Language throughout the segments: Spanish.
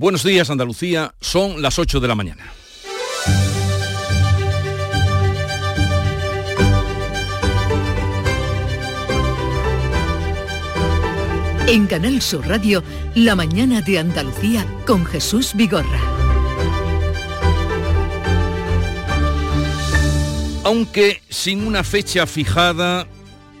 Buenos días Andalucía, son las 8 de la mañana. En Canal Sur Radio, La mañana de Andalucía con Jesús Vigorra. Aunque sin una fecha fijada,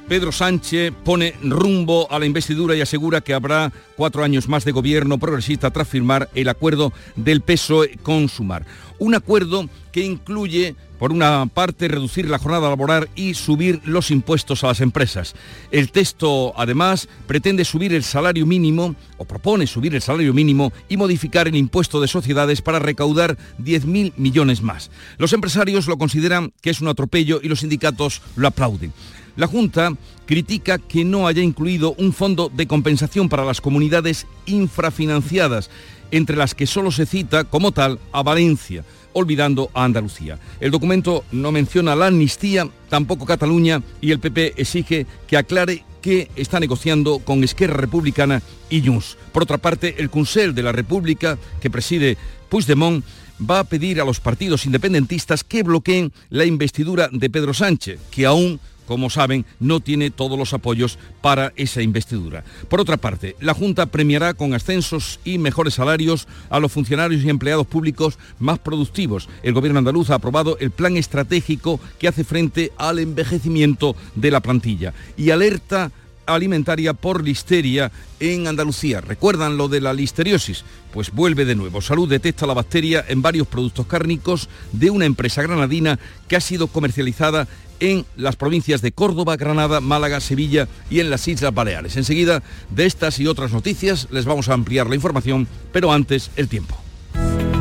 Pedro Sánchez pone rumbo a la investidura y asegura que habrá cuatro años más de gobierno progresista tras firmar el acuerdo del PSOE con Sumar. Un acuerdo que incluye, por una parte, reducir la jornada laboral y subir los impuestos a las empresas. El texto, además, pretende subir el salario mínimo, o propone subir el salario mínimo y modificar el impuesto de sociedades para recaudar 10.000 millones más. Los empresarios lo consideran que es un atropello y los sindicatos lo aplauden. La Junta critica que no haya incluido un fondo de compensación para las comunidades infrafinanciadas, entre las que solo se cita como tal a Valencia, olvidando a Andalucía. El documento no menciona la amnistía, tampoco Cataluña, y el PP exige que aclare que está negociando con Esquerra Republicana y Junts. Por otra parte, el Consell de la República, que preside Puigdemont, va a pedir a los partidos independentistas que bloqueen la investidura de Pedro Sánchez, que aún como saben, no tiene todos los apoyos para esa investidura. Por otra parte, la Junta premiará con ascensos y mejores salarios a los funcionarios y empleados públicos más productivos. El Gobierno andaluz ha aprobado el plan estratégico que hace frente al envejecimiento de la plantilla y alerta alimentaria por listeria en Andalucía. ¿Recuerdan lo de la listeriosis? Pues vuelve de nuevo. Salud detecta la bacteria en varios productos cárnicos de una empresa granadina que ha sido comercializada en las provincias de Córdoba, Granada, Málaga, Sevilla y en las Islas Baleares. Enseguida, de estas y otras noticias, les vamos a ampliar la información, pero antes el tiempo.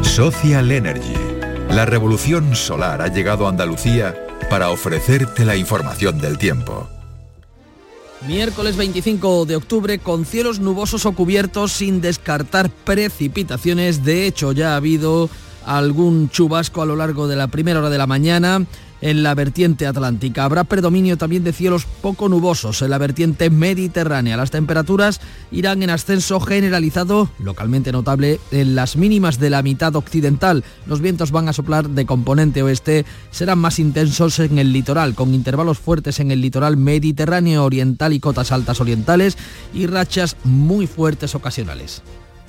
Social Energy. La revolución solar ha llegado a Andalucía para ofrecerte la información del tiempo. Miércoles 25 de octubre con cielos nubosos o cubiertos sin descartar precipitaciones. De hecho, ya ha habido algún chubasco a lo largo de la primera hora de la mañana en la vertiente atlántica. Habrá predominio también de cielos poco nubosos en la vertiente mediterránea. Las temperaturas irán en ascenso generalizado, localmente notable, en las mínimas de la mitad occidental. Los vientos van a soplar de componente oeste, serán más intensos en el litoral, con intervalos fuertes en el litoral mediterráneo oriental y cotas altas orientales y rachas muy fuertes ocasionales.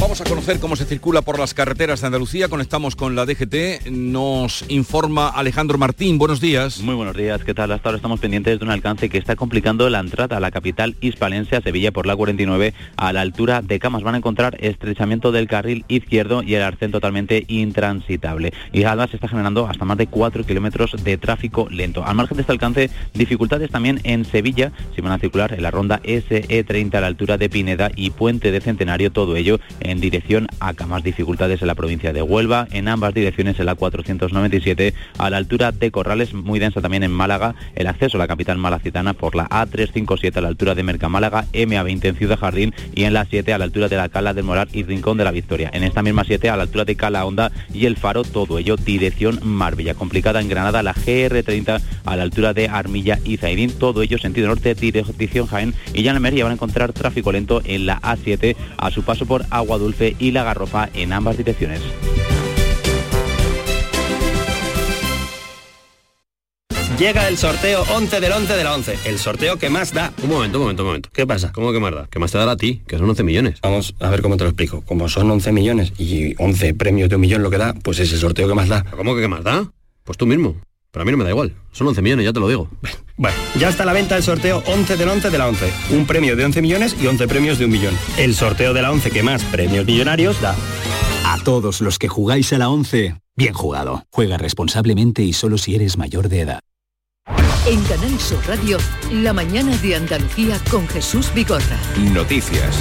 Vamos a conocer cómo se circula por las carreteras de Andalucía. Conectamos con la DGT. Nos informa Alejandro Martín. Buenos días. Muy buenos días. ¿Qué tal? Hasta ahora estamos pendientes de un alcance que está complicando la entrada a la capital hispalense, a Sevilla, por la 49, a la altura de Camas. Van a encontrar estrechamiento del carril izquierdo y el arcén totalmente intransitable. Y además se está generando hasta más de 4 kilómetros de tráfico lento. Al margen de este alcance, dificultades también en Sevilla. Si van a circular en la ronda SE30 a la altura de Pineda y Puente de Centenario, todo ello dirección a Más dificultades en la provincia de Huelva, en ambas direcciones en la 497 a la altura de Corrales, muy densa también en Málaga, el acceso a la capital malacitana por la A357 a la altura de Mercamálaga, MA20 en Ciudad Jardín. Y en la 7 a la altura de la Cala del Moral y Rincón de la Victoria. En esta misma 7 a la altura de Cala Honda y el Faro, todo ello dirección Marbella. Complicada en Granada la GR30 a la altura de Armilla y Zaidín, todo ello sentido norte, dirección Jaén. Y ya en van a encontrar tráfico lento en la A7 a su paso por Agua Dulce y La Garrofa en ambas direcciones. Llega el sorteo 11 del 11 de la 11, el sorteo que más da. Un momento, un momento, un momento. ¿Qué pasa? ¿Cómo que más da? ¿Qué más te dará a ti? Que son 11 millones. Vamos a ver cómo te lo explico. Como son 11 millones y 11 premios de un millón lo que da, pues es el sorteo que más da. ¿Cómo que qué más da? Pues tú mismo. Pero a mí no me da igual. Son 11 millones, ya te lo digo. Bueno, ya está a la venta el sorteo 11 del 11 de la 11. Un premio de 11 millones y 11 premios de un millón. El sorteo de la 11 que más premios millonarios da. A todos los que jugáis a la 11, bien jugado. Juega responsablemente y solo si eres mayor de edad. En Canal Sur Radio, la mañana de Andalucía con Jesús Bigorra. Noticias.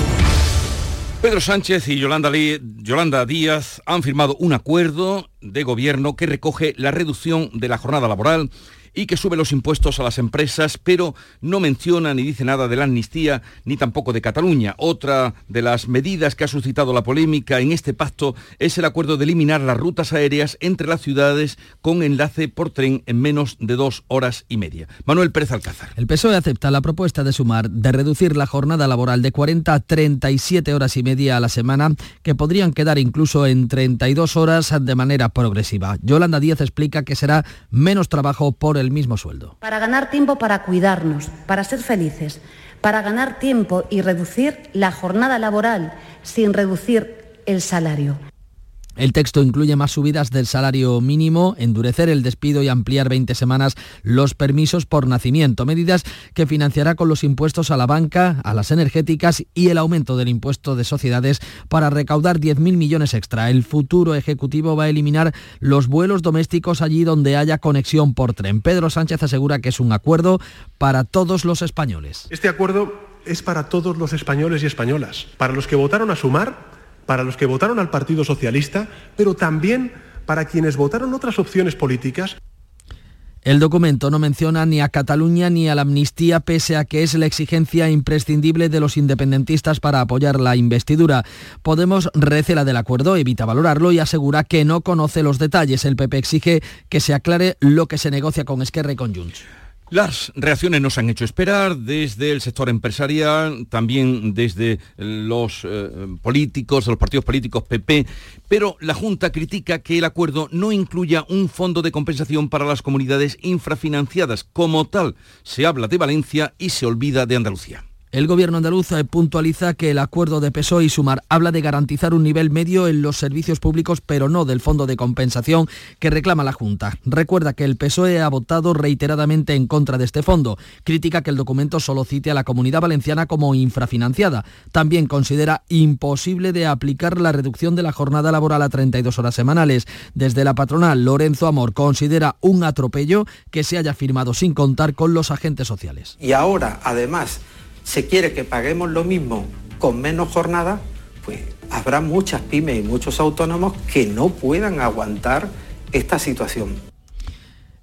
Pedro Sánchez y Yolanda, Yolanda, Díaz han firmado un acuerdo de gobierno que recoge la reducción de la jornada laboral y que sube los impuestos a las empresas, pero no menciona ni dice nada de la amnistía ni tampoco de Cataluña. Otra de las medidas que ha suscitado la polémica en este pacto es el acuerdo de eliminar las rutas aéreas entre las ciudades con enlace por tren en menos de dos horas y media. Manuel Pérez Alcázar. El PSOE acepta la propuesta de sumar de reducir la jornada laboral de 40 a 37 horas y media a la semana, que podrían quedar incluso en 32 horas de manera progresiva. Yolanda Díaz explica que será menos trabajo por el mismo sueldo. Para ganar tiempo para cuidarnos, para ser felices, para ganar tiempo y reducir la jornada laboral sin reducir el salario. El texto incluye más subidas del salario mínimo, endurecer el despido y ampliar 20 semanas los permisos por nacimiento, medidas que financiará con los impuestos a la banca, a las energéticas y el aumento del impuesto de sociedades para recaudar 10.000 millones extra. El futuro Ejecutivo va a eliminar los vuelos domésticos allí donde haya conexión por tren. Pedro Sánchez asegura que es un acuerdo para todos los españoles. Este acuerdo es para todos los españoles y españolas, para los que votaron a sumar para los que votaron al Partido Socialista, pero también para quienes votaron otras opciones políticas. El documento no menciona ni a Cataluña ni a la amnistía, pese a que es la exigencia imprescindible de los independentistas para apoyar la investidura. Podemos recela del acuerdo, evita valorarlo y asegura que no conoce los detalles. El PP exige que se aclare lo que se negocia con Esquerra y con. Las reacciones nos han hecho esperar desde el sector empresarial, también desde los eh, políticos, los partidos políticos PP, pero la Junta critica que el acuerdo no incluya un fondo de compensación para las comunidades infrafinanciadas. Como tal, se habla de Valencia y se olvida de Andalucía. El gobierno andaluz puntualiza que el acuerdo de PSOE y Sumar habla de garantizar un nivel medio en los servicios públicos, pero no del fondo de compensación que reclama la Junta. Recuerda que el PSOE ha votado reiteradamente en contra de este fondo. Critica que el documento solo cite a la comunidad valenciana como infrafinanciada. También considera imposible de aplicar la reducción de la jornada laboral a 32 horas semanales. Desde la patronal, Lorenzo Amor considera un atropello que se haya firmado sin contar con los agentes sociales. Y ahora, además, se quiere que paguemos lo mismo con menos jornada, pues habrá muchas pymes y muchos autónomos que no puedan aguantar esta situación.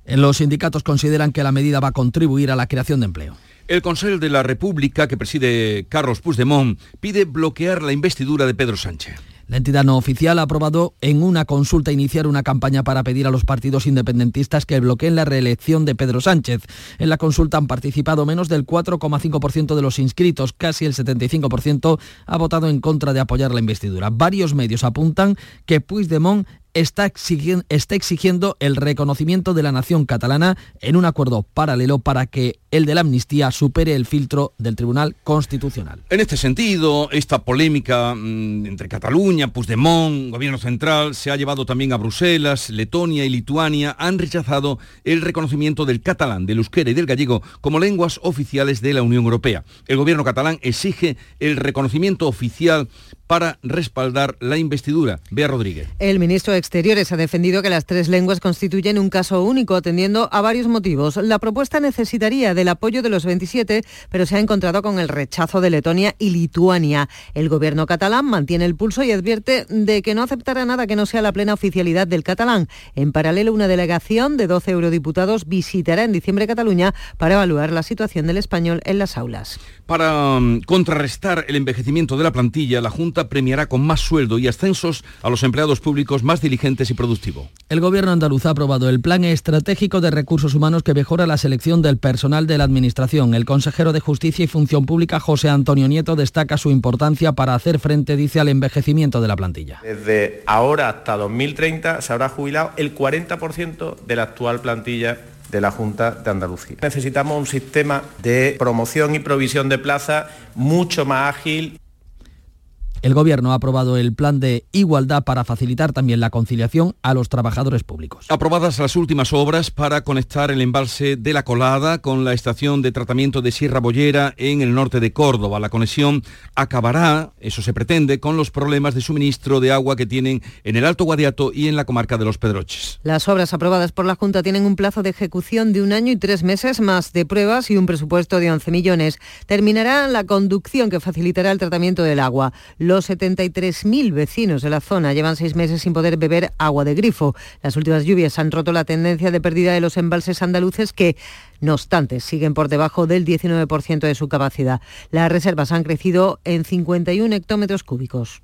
Los sindicatos consideran que la medida va a contribuir a la creación de empleo. El Consejo de la República, que preside Carlos Puigdemont, pide bloquear la investidura de Pedro Sánchez. La entidad no oficial ha aprobado en una consulta iniciar una campaña para pedir a los partidos independentistas que bloqueen la reelección de Pedro Sánchez. En la consulta han participado menos del 4,5% de los inscritos, casi el 75% ha votado en contra de apoyar la investidura. Varios medios apuntan que Puigdemont está exigiendo, el reconocimiento de la nación catalana en un acuerdo paralelo para que el de la amnistía supere el filtro del Tribunal Constitucional. En este sentido, esta polémica mm, entre Cataluña, Puigdemont, Gobierno Central, se ha llevado también a Bruselas, Letonia y Lituania han rechazado el reconocimiento del catalán, del euskera y del gallego como lenguas oficiales de la Unión Europea. El Gobierno catalán exige el reconocimiento oficial para respaldar la investidura. Bea Rodríguez. El ministro de Exteriores ha defendido que las tres lenguas constituyen un caso único, atendiendo a varios motivos. La propuesta necesitaría del apoyo de los 27, pero se ha encontrado con el rechazo de Letonia y Lituania. El gobierno catalán mantiene el pulso y advierte de que no aceptará nada que no sea la plena oficialidad del catalán. En paralelo, una delegación de 12 eurodiputados visitará en diciembre Cataluña para evaluar la situación del español en las aulas. Para mm, contrarrestar el envejecimiento de la plantilla, la Junta premiará con más sueldo y ascensos a los empleados públicos más diligentes y productivos. El gobierno andaluz ha aprobado el plan estratégico de recursos humanos que mejora la selección del personal de la Administración. El consejero de Justicia y Función Pública, José Antonio Nieto, destaca su importancia para hacer frente, dice, al envejecimiento de la plantilla. Desde ahora hasta 2030 se habrá jubilado el 40% de la actual plantilla de la Junta de Andalucía. Necesitamos un sistema de promoción y provisión de plazas mucho más ágil El Gobierno ha aprobado el plan de igualdad para facilitar también la conciliación a los trabajadores públicos. Aprobadas las últimas obras para conectar el embalse de la Colada con la estación de tratamiento de Sierra Bollera en el norte de Córdoba. La conexión acabará, eso se pretende, con los problemas de suministro de agua que tienen en el Alto Guadiato y en la comarca de Los Pedroches. Las obras aprobadas por la Junta tienen un plazo de ejecución de un año y tres meses más de pruebas y un presupuesto de 11 millones. Terminará la conducción que facilitará el tratamiento del agua. Los 73.000 vecinos de la zona llevan seis meses sin poder beber agua de grifo. Las últimas lluvias han roto la tendencia de pérdida de los embalses andaluces que no obstante, siguen por debajo del 19% de su capacidad. Las reservas han crecido en 51 hectómetros cúbicos.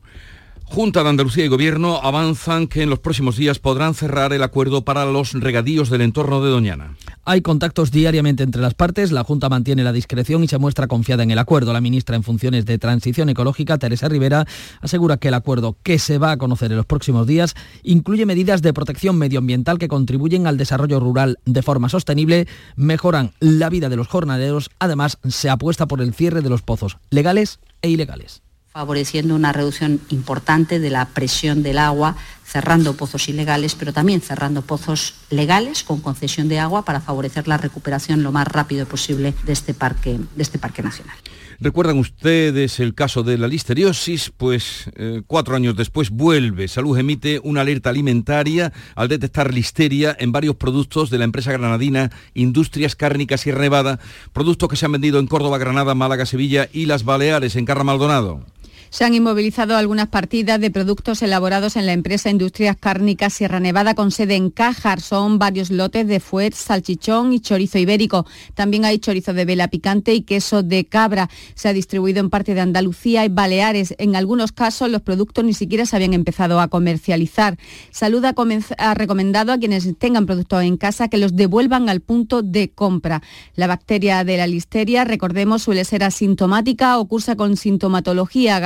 Junta de Andalucía y Gobierno avanzan que en los próximos días podrán cerrar el acuerdo para los regadíos del entorno de Doñana. Hay contactos diariamente entre las partes, la Junta mantiene la discreción y se muestra confiada en el acuerdo. La ministra en funciones de Transición Ecológica, Teresa Rivera, asegura que el acuerdo que se va a conocer en los próximos días incluye medidas de protección medioambiental que contribuyen al desarrollo rural de forma sostenible, mejoran la vida de los jornaleros, además se apuesta por el cierre de los pozos legales e ilegales favoreciendo una reducción importante de la presión del agua, cerrando pozos ilegales, pero también cerrando pozos legales con concesión de agua para favorecer la recuperación lo más rápido posible de este parque, de este parque nacional. ¿Recuerdan ustedes el caso de la listeriosis? Pues eh, cuatro años después vuelve. Salud emite una alerta alimentaria al detectar listeria en varios productos de la empresa granadina Industrias Cárnicas y Nevada, productos que se han vendido en Córdoba, Granada, Málaga, Sevilla y las Baleares, en Carra Maldonado. Se han inmovilizado algunas partidas de productos elaborados en la empresa Industrias Cárnicas Sierra Nevada con sede en Cájar. Son varios lotes de fuet, salchichón y chorizo ibérico. También hay chorizo de vela picante y queso de cabra. Se ha distribuido en parte de Andalucía y Baleares. En algunos casos los productos ni siquiera se habían empezado a comercializar. Salud ha, recomendado a quienes tengan productos en casa que los devuelvan al punto de compra. La bacteria de la listeria, recordemos, suele ser asintomática o cursa con sintomatología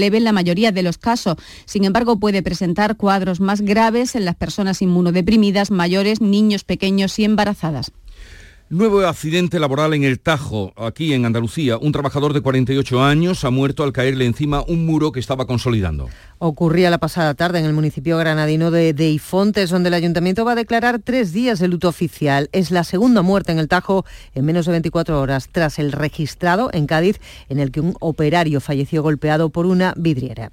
leve en la mayoría de los casos. Sin embargo, puede presentar cuadros más graves en las personas inmunodeprimidas, mayores, niños pequeños y embarazadas. Nuevo accidente laboral en el Tajo, aquí en Andalucía. Un trabajador de 48 años ha muerto al caerle encima un muro que estaba consolidando. Ocurría la pasada tarde en el municipio granadino de Deifontes, donde el ayuntamiento va a declarar tres días de luto oficial. Es la segunda muerte en el Tajo en menos de 24 horas, tras el registrado en Cádiz, en el que un operario falleció golpeado por una vidriera.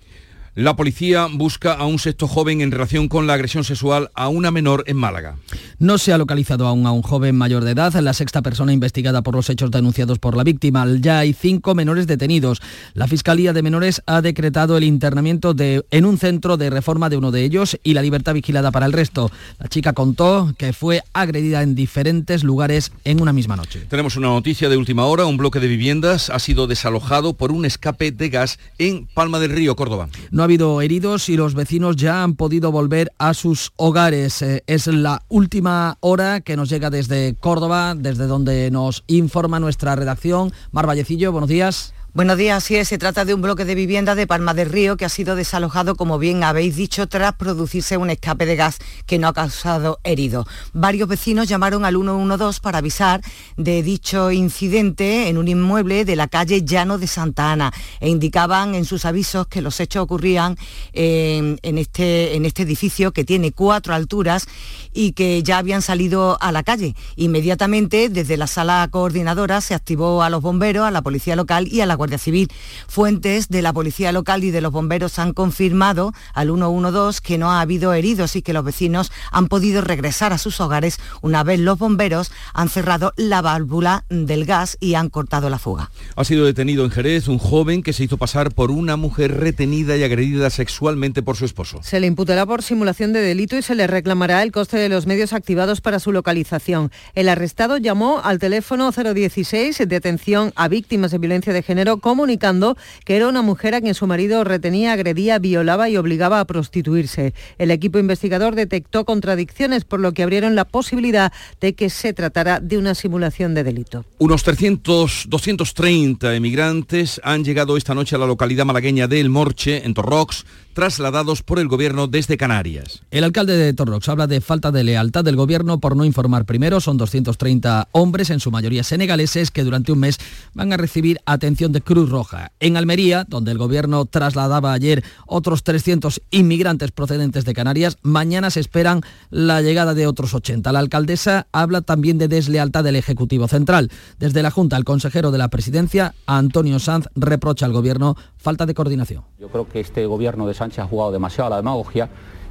La policía busca a un sexto joven en relación con la agresión sexual a una menor en Málaga. No se ha localizado aún a un joven mayor de edad, la sexta persona investigada por los hechos denunciados por la víctima. Ya hay cinco menores detenidos. La Fiscalía de Menores ha decretado el internamiento de, en un centro de reforma de uno de ellos y la libertad vigilada para el resto. La chica contó que fue agredida en diferentes lugares en una misma noche. Tenemos una noticia de última hora. Un bloque de viviendas ha sido desalojado por un escape de gas en Palma del Río, Córdoba. No ha habido heridos y los vecinos ya han podido volver a sus hogares. Eh, es la última hora que nos llega desde Córdoba, desde donde nos informa nuestra redacción. Mar Vallecillo, buenos días. Buenos días, sí, se trata de un bloque de vivienda de Palma del Río que ha sido desalojado, como bien habéis dicho, tras producirse un escape de gas que no ha causado herido. Varios vecinos llamaron al 112 para avisar de dicho incidente en un inmueble de la calle Llano de Santa Ana e indicaban en sus avisos que los hechos ocurrían en, este, en este edificio que tiene cuatro alturas y que ya habían salido a la calle. Inmediatamente, desde la sala coordinadora, se activó a los bomberos, a la policía local y a la Guardia Civil. Fuentes de la Policía Local y de los bomberos han confirmado al 112 que no ha habido heridos y que los vecinos han podido regresar a sus hogares una vez los bomberos han cerrado la válvula del gas y han cortado la fuga. Ha sido detenido en Jerez un joven que se hizo pasar por una mujer retenida y agredida sexualmente por su esposo. Se le imputará por simulación de delito y se le reclamará el coste de los medios activados para su localización. El arrestado llamó al teléfono 016 de atención a víctimas de violencia de género comunicando que era una mujer a quien su marido retenía, agredía, violaba y obligaba a prostituirse. El equipo investigador detectó contradicciones, por lo que abrieron la posibilidad de que se tratara de una simulación de delito. Unos 300, 230 emigrantes han llegado esta noche a la localidad malagueña de El Morche, en Torrox, trasladados por el gobierno desde Canarias. El alcalde de Torrox habla de falta de lealtad del gobierno por no informar primero. Son 230 hombres, en su mayoría senegaleses, que durante un mes van a recibir atención de Cruz Roja. En Almería, donde el gobierno trasladaba ayer otros 300 inmigrantes procedentes de Canarias, mañana se esperan la llegada de otros 80. La alcaldesa habla también de deslealtad del Ejecutivo Central. Desde la Junta, el consejero de la Presidencia, Antonio Sanz, reprocha al gobierno falta de coordinación. Yo creo que este gobierno de Sánchez ha jugado demasiado a la demagogia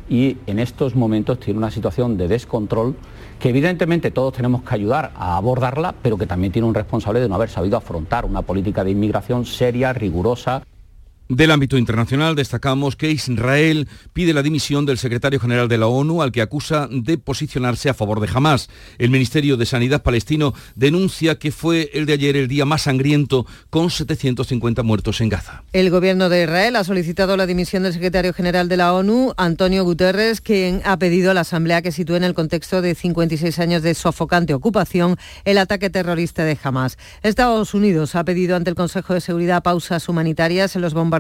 y en estos momentos tiene una situación de descontrol que evidentemente todos tenemos que ayudar a abordarla, pero que también tiene un responsable de no haber sabido afrontar una política de inmigración seria, rigurosa. Del ámbito internacional destacamos que Israel pide la dimisión del secretario general de la ONU al que acusa de posicionarse a favor de Hamas. El Ministerio de Sanidad palestino denuncia que fue el de ayer el día más sangriento con 750 muertos en Gaza. El gobierno de Israel ha solicitado la dimisión del secretario general de la ONU, Antonio Guterres, quien ha pedido a la Asamblea que sitúe en el contexto de 56 años de sofocante ocupación el ataque terrorista de Hamas. Estados Unidos ha pedido ante el Consejo de Seguridad pausas humanitarias en los bombardeos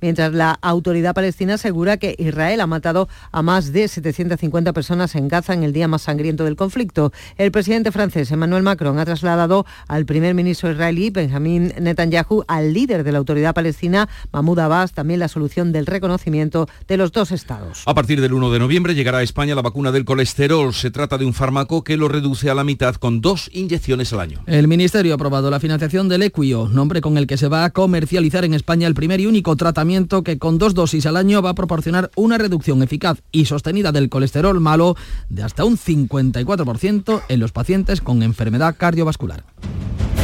mientras la autoridad palestina asegura que Israel ha matado a más de 750 personas en Gaza en el día más sangriento del conflicto. El presidente francés Emmanuel Macron ha trasladado al primer ministro israelí Benjamin Netanyahu al líder de la autoridad palestina Mahmoud Abbas también la solución del reconocimiento de los dos estados. A partir del 1 de noviembre llegará a España la vacuna del colesterol. Se trata de un fármaco que lo reduce a la mitad con dos inyecciones al año. El Ministerio ha aprobado la financiación del Equio, nombre con el que se va a comercializar en España el primer y único tratamiento que con dos dosis al año va a proporcionar una reducción eficaz y sostenida del colesterol malo de hasta un 54% en los pacientes con enfermedad cardiovascular.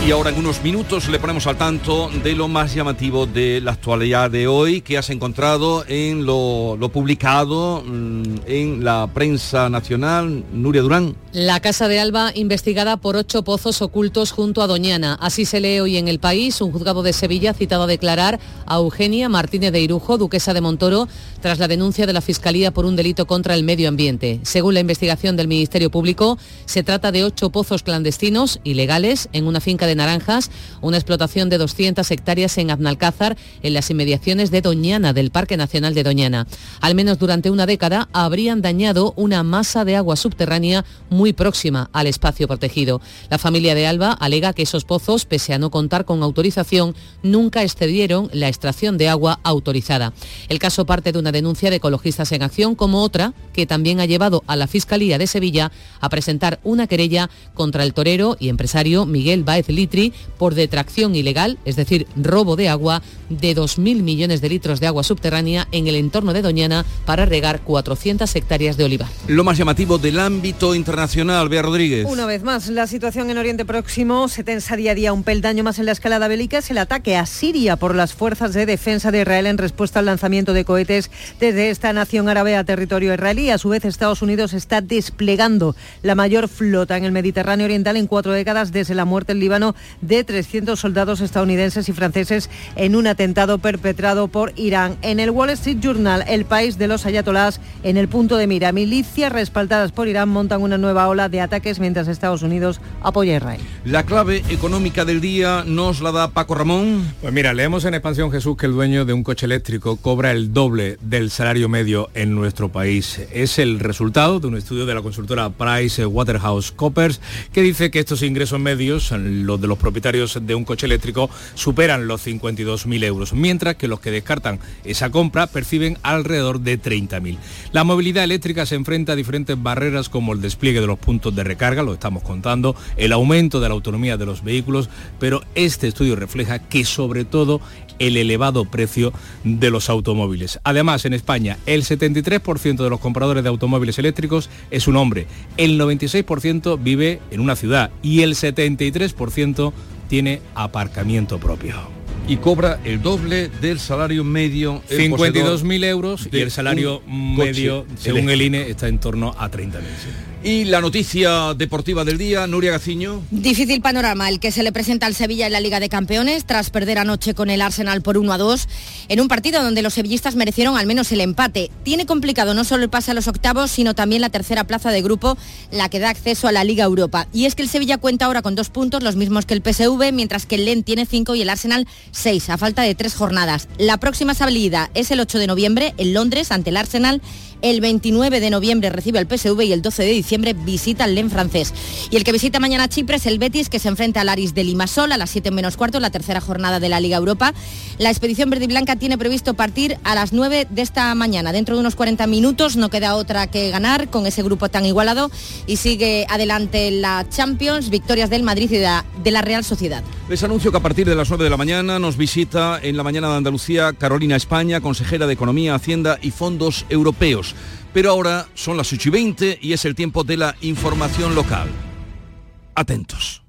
Y ahora en unos minutos le ponemos al tanto de lo más llamativo de la actualidad de hoy que has encontrado en lo, lo publicado mm, en la prensa nacional. Nuria Durán. La Casa de Alba investigada por ocho pozos ocultos junto a Doñana. Así se lee hoy en el país. Un juzgado de Sevilla citado a declarar a Eugenia Martínez de Irujo, duquesa de Montoro, tras la denuncia de la Fiscalía por un delito contra el medio ambiente. Según la investigación del Ministerio Público, se trata de ocho pozos clandestinos, ilegales, en una finca de Naranjas, una explotación de 200 hectáreas en Aznalcázar, en las inmediaciones de Doñana, del Parque Nacional de Doñana. Al menos durante una década habrían dañado una masa de agua subterránea muy próxima al espacio protegido. La familia de Alba alega que esos pozos, pese a no contar con autorización, nunca excedieron la extracción de agua autorizada. El caso parte de una denuncia de Ecologistas en Acción, como otra que también ha llevado a la Fiscalía de Sevilla a presentar una querella contra el torero y empresario Miguel Baez Litri por detracción ilegal, es decir, robo de agua de 2.000 millones de litros de agua subterránea en el entorno de Doñana para regar 400 hectáreas de olivar. Lo más llamativo del ámbito internacional, Bea Rodríguez. Una vez más, la situación en Oriente Próximo se tensa día a día un peldaño más en la escalada bélica. Es el ataque a Siria por las fuerzas de defensa de Israel en respuesta al lanzamiento de cohetes desde esta nación árabe a territorio israelí. A su vez, Estados Unidos está desplegando la mayor flota en el Mediterráneo Oriental en cuatro décadas desde la muerte en Líbano de 300 soldados estadounidenses y franceses en un atentado perpetrado por Irán. En el Wall Street Journal, el país de los ayatolás en el punto de mira. Milicias respaldadas por Irán montan una nueva ola de ataques mientras Estados Unidos apoya a Israel. La clave económica del día nos la da Paco Ramón. Pues mira, leemos en Expansión Jesús que el dueño de un coche eléctrico cobra el doble del salario medio en nuestro país. Es el resultado de un estudio de la consultora Price Waterhouse Coppers que dice que estos ingresos medios, los de los propietarios de un coche eléctrico, superan los 52.000 euros, mientras que los que descartan esa compra perciben alrededor de 30.000. La movilidad eléctrica se enfrenta a diferentes barreras como el despliegue de los puntos de recarga, lo estamos contando, el aumento de la autonomía de los vehículos, pero este estudio refleja que sobre todo el elevado precio de los automóviles. Además, en España, el 73% de los compradores de automóviles eléctricos es un hombre, el 96% vive en una ciudad y el 73% tiene aparcamiento propio y cobra el doble del salario medio. 52.000 euros y el salario medio, según el INE, está en torno a 30.000. Y la noticia deportiva del día, Nuria Gaciño. Difícil panorama el que se le presenta al Sevilla en la Liga de Campeones tras perder anoche con el Arsenal por 1 a 2 en un partido donde los sevillistas merecieron al menos el empate. Tiene complicado no solo el pase a los octavos, sino también la tercera plaza de grupo, la que da acceso a la Liga Europa. Y es que el Sevilla cuenta ahora con dos puntos, los mismos que el PSV, mientras que el LEN tiene cinco y el Arsenal seis, a falta de tres jornadas. La próxima salida es el 8 de noviembre en Londres ante el Arsenal el 29 de noviembre recibe al PSV y el 12 de diciembre visita al LEN francés. Y el que visita mañana Chipre es el Betis, que se enfrenta al Aris de Limasol a las 7 menos cuarto, la tercera jornada de la Liga Europa. La expedición verde y blanca tiene previsto partir a las 9 de esta mañana. Dentro de unos 40 minutos no queda otra que ganar con ese grupo tan igualado y sigue adelante la Champions, victorias del Madrid y de la Real Sociedad. Les anuncio que a partir de las 9 de la mañana nos visita en la mañana de Andalucía Carolina España, consejera de Economía, Hacienda y Fondos Europeos. Pero ahora son las 8 y 20 y es el tiempo de la información local. Atentos.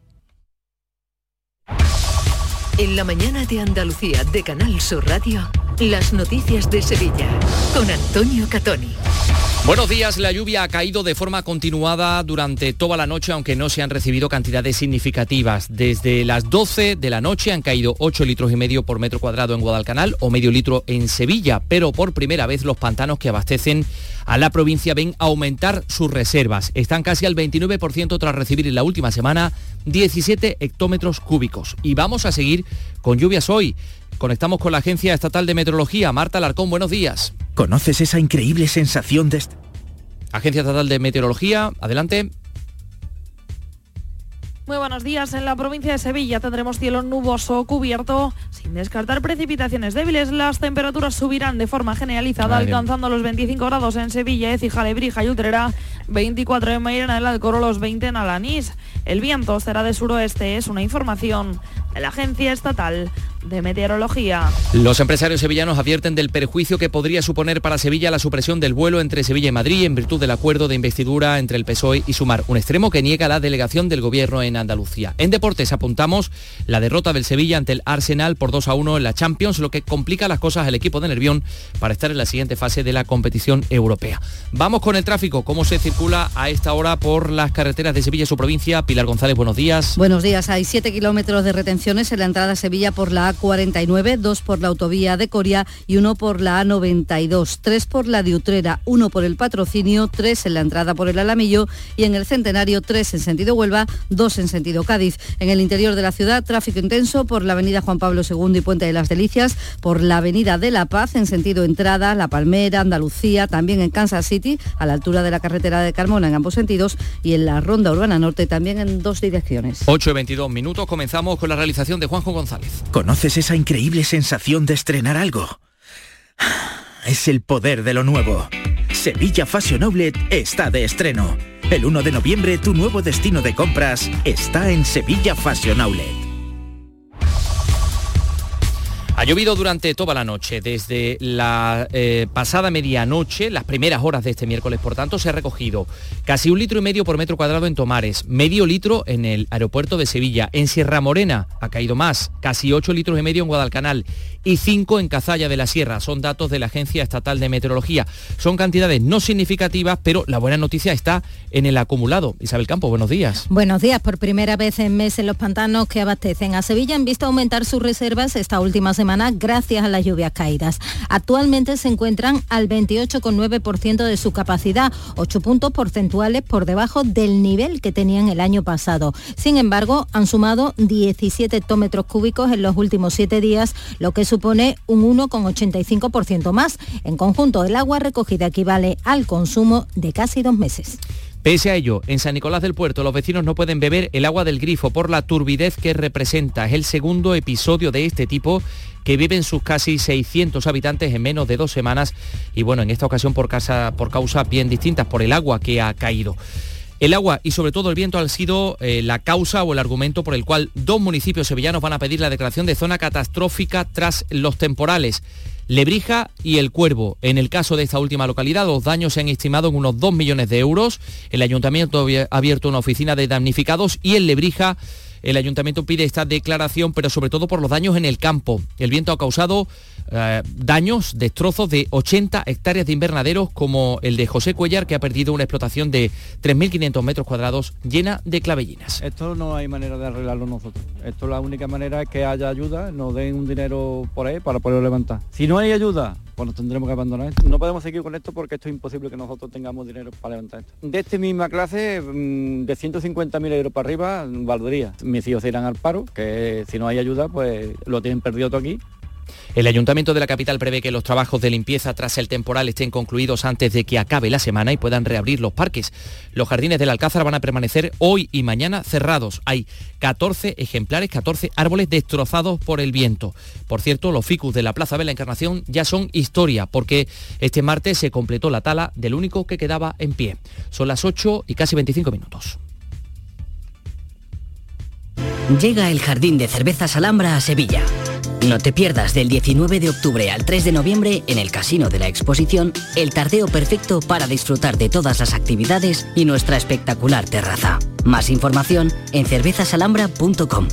En la mañana de Andalucía de Canal Sur Radio, las noticias de Sevilla con Antonio Catoni. Buenos días, la lluvia ha caído de forma continuada durante toda la noche, aunque no se han recibido cantidades significativas. Desde las 12 de la noche han caído 8 litros y medio por metro cuadrado en Guadalcanal o medio litro en Sevilla, pero por primera vez los pantanos que abastecen a la provincia ven aumentar sus reservas. Están casi al 29% tras recibir en la última semana 17 hectómetros cúbicos. Y vamos a seguir con lluvias hoy. Conectamos con la Agencia Estatal de Meteorología. Marta Larcón, buenos días. ¿Conoces esa increíble sensación de... Agencia Estatal de Meteorología, adelante. Muy buenos días. En la provincia de Sevilla tendremos cielo nuboso cubierto, sin descartar precipitaciones débiles. Las temperaturas subirán de forma generalizada, alcanzando los 25 grados en Sevilla, Écija, Lebrija y Utrera, 24 en Mairena del Alcoro, los 20 en Alanís. El viento será de suroeste, es una información de la Agencia Estatal de Meteorología. Los empresarios sevillanos advierten del perjuicio que podría suponer para Sevilla la supresión del vuelo entre Sevilla y Madrid en virtud del acuerdo de investidura entre el PSOE y Sumar, un extremo que niega la delegación del gobierno en Andalucía. En deportes apuntamos la derrota del Sevilla ante el Arsenal por 2 a 1 en la Champions, lo que complica las cosas al equipo de Nervión para estar en la siguiente fase de la competición europea. Vamos con el tráfico, cómo se circula a esta hora por las carreteras de Sevilla y su provincia. Pilar González, buenos días. Buenos días, hay 7 kilómetros de retenciones en la entrada a Sevilla por la A49, dos por la autovía de Coria y uno por la A92, tres por la de Utrera, uno por el patrocinio, tres en la entrada por el Alamillo y en el Centenario, tres en sentido Huelva, dos en sentido Cádiz. En el interior de la ciudad, tráfico intenso por la avenida Juan Pablo II y Puente de las Delicias, por la avenida de La Paz en sentido entrada, La Palmera, Andalucía, también en Kansas City, a la altura de la carretera de Carmona en ambos sentidos y en la Ronda Urbana Norte también en dos direcciones. 8 y 22 minutos, comenzamos con la realización de Juanjo González. ¿Conoces esa increíble sensación de estrenar algo? Es el poder de lo nuevo. Sevilla Fashion Outlet está de estreno. El 1 de noviembre tu nuevo destino de compras está en Sevilla Fashion Outlet. Ha llovido durante toda la noche, desde la eh, pasada medianoche, las primeras horas de este miércoles, por tanto, se ha recogido casi un litro y medio por metro cuadrado en Tomares, medio litro en el aeropuerto de Sevilla, en Sierra Morena ha caído más, casi 8 litros y medio en Guadalcanal y 5 en Cazalla de la Sierra, son datos de la Agencia Estatal de Meteorología. Son cantidades no significativas, pero la buena noticia está en el acumulado. Isabel Campo, buenos días. Buenos días, por primera vez en mes en los pantanos que abastecen a Sevilla han visto aumentar sus reservas esta última semana gracias a las lluvias caídas. Actualmente se encuentran al 28,9% de su capacidad, 8 puntos porcentuales por debajo del nivel que tenían el año pasado. Sin embargo, han sumado 17 hectómetros cúbicos en los últimos 7 días, lo que supone un 1,85% más. En conjunto, el agua recogida equivale al consumo de casi dos meses. Pese a ello, en San Nicolás del Puerto los vecinos no pueden beber el agua del grifo por la turbidez que representa. Es el segundo episodio de este tipo que viven sus casi 600 habitantes en menos de dos semanas y bueno, en esta ocasión por, casa, por causas bien distintas, por el agua que ha caído. El agua y sobre todo el viento han sido eh, la causa o el argumento por el cual dos municipios sevillanos van a pedir la declaración de zona catastrófica tras los temporales. Lebrija y El Cuervo. En el caso de esta última localidad, los daños se han estimado en unos 2 millones de euros. El ayuntamiento ha abierto una oficina de damnificados y en Lebrija el ayuntamiento pide esta declaración, pero sobre todo por los daños en el campo. El viento ha causado eh, daños, destrozos de 80 hectáreas de invernaderos, como el de José Cuellar, que ha perdido una explotación de 3.500 metros cuadrados llena de clavellinas. Esto no hay manera de arreglarlo nosotros. Esto la única manera es que haya ayuda, nos den un dinero por ahí para poderlo levantar. Si no hay ayuda, pues nos tendremos que abandonar esto. No podemos seguir con esto porque esto es imposible que nosotros tengamos dinero para levantar esto. De esta misma clase, mm, de 150.000 euros para arriba, valdría. Mis hijos se irán al paro, que si no hay ayuda, pues lo tienen perdido todo aquí el Ayuntamiento de la capital prevé que los trabajos de limpieza tras el temporal estén concluidos antes de que acabe la semana y puedan reabrir los parques. Los jardines del Alcázar van a permanecer hoy y mañana cerrados. Hay 14 ejemplares, 14 árboles destrozados por el viento. Por cierto, los ficus de la Plaza de la Encarnación ya son historia porque este martes se completó la tala del único que quedaba en pie. Son las 8 y casi 25 minutos. Llega el Jardín de Cervezas Alhambra a Sevilla no te pierdas del 19 de octubre al 3 de noviembre en el Casino de la Exposición el tardeo perfecto para disfrutar de todas las actividades y nuestra espectacular terraza. Más información en cervezasalhambra.com.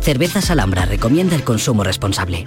Cervezas Alhambra recomienda el consumo responsable.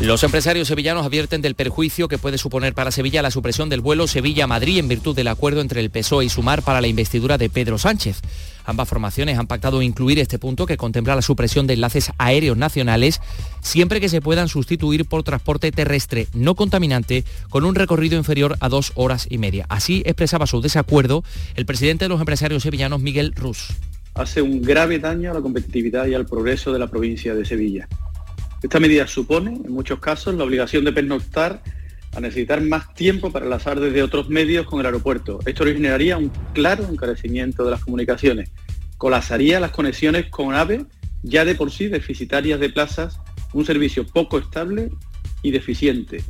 Los empresarios sevillanos advierten del perjuicio que puede suponer para Sevilla la supresión del vuelo Sevilla-Madrid en virtud del acuerdo entre el PSOE y Sumar para la investidura de Pedro Sánchez. Ambas formaciones han pactado incluir este punto que contempla la supresión de enlaces aéreos nacionales siempre que se puedan sustituir por transporte terrestre no contaminante con un recorrido inferior a dos horas y media. Así expresaba su desacuerdo el presidente de los empresarios sevillanos, Miguel Rus. Hace un grave daño a la competitividad y al progreso de la provincia de Sevilla esta medida supone, en muchos casos, la obligación de pernoctar a necesitar más tiempo para enlazar desde otros medios con el aeropuerto. Esto originaría un claro encarecimiento de las comunicaciones. Colapsaría las conexiones con AVE, ya de por sí deficitarias de plazas, un servicio poco estable y deficiente.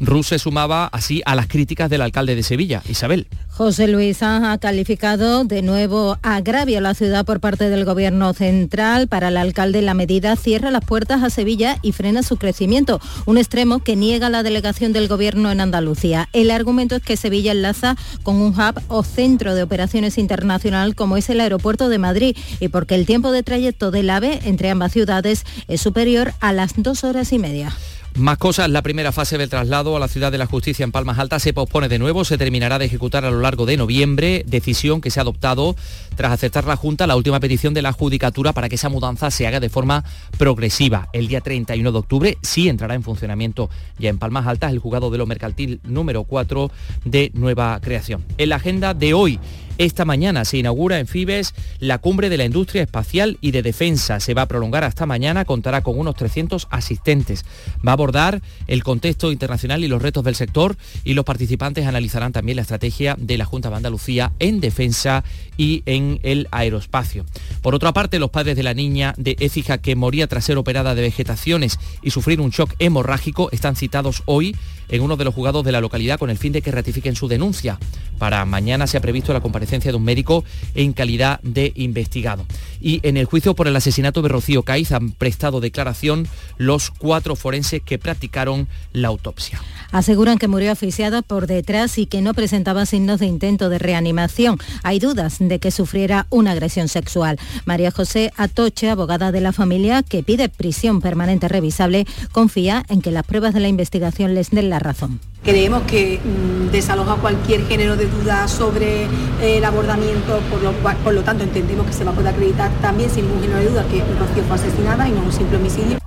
Rus se sumaba así a las críticas del alcalde de Sevilla, Isabel. José Luis ha calificado de nuevo agravio a la ciudad por parte del gobierno central. Para el alcalde la medida cierra las puertas a Sevilla y frena su crecimiento, un extremo que niega la delegación del gobierno en Andalucía. El argumento es que Sevilla enlaza con un hub o centro de operaciones internacional como es el aeropuerto de Madrid y porque el tiempo de trayecto del AVE entre ambas ciudades es superior a las dos horas y media. Más cosas, la primera fase del traslado a la ciudad de la justicia en Palmas Altas se pospone de nuevo, se terminará de ejecutar a lo largo de noviembre, decisión que se ha adoptado tras aceptar la Junta la última petición de la Judicatura para que esa mudanza se haga de forma progresiva. El día 31 de octubre sí entrará en funcionamiento ya en Palmas Altas el juzgado de lo mercantil número 4 de nueva creación. En la agenda de hoy, esta mañana se inaugura en Fibes la cumbre de la industria espacial y de defensa. Se va a prolongar hasta mañana, contará con unos 300 asistentes. Va a abordar el contexto internacional y los retos del sector y los participantes analizarán también la estrategia de la Junta de Andalucía en defensa y en el aeroespacio. Por otra parte, los padres de la niña de Écija que moría tras ser operada de vegetaciones y sufrir un shock hemorrágico están citados hoy en uno de los juzgados de la localidad con el fin de que ratifiquen su denuncia. Para mañana se ha previsto la comparecencia de un médico en calidad de investigado. Y en el juicio por el asesinato de Rocío Caiz han prestado declaración los cuatro forenses que practicaron la autopsia. Aseguran que murió asfixiada por detrás y que no presentaba signos de intento de reanimación. Hay dudas de que sufriera una agresión sexual. María José Atoche, abogada de la familia, que pide prisión permanente revisable, confía en que las pruebas de la investigación les den la razón. Creemos que mm, desaloja cualquier género de duda sobre eh, el abordamiento, por lo, por lo tanto entendemos que se va a poder acreditar también sin ningún género de duda que Rocío fue asesinada y no un simple homicidio.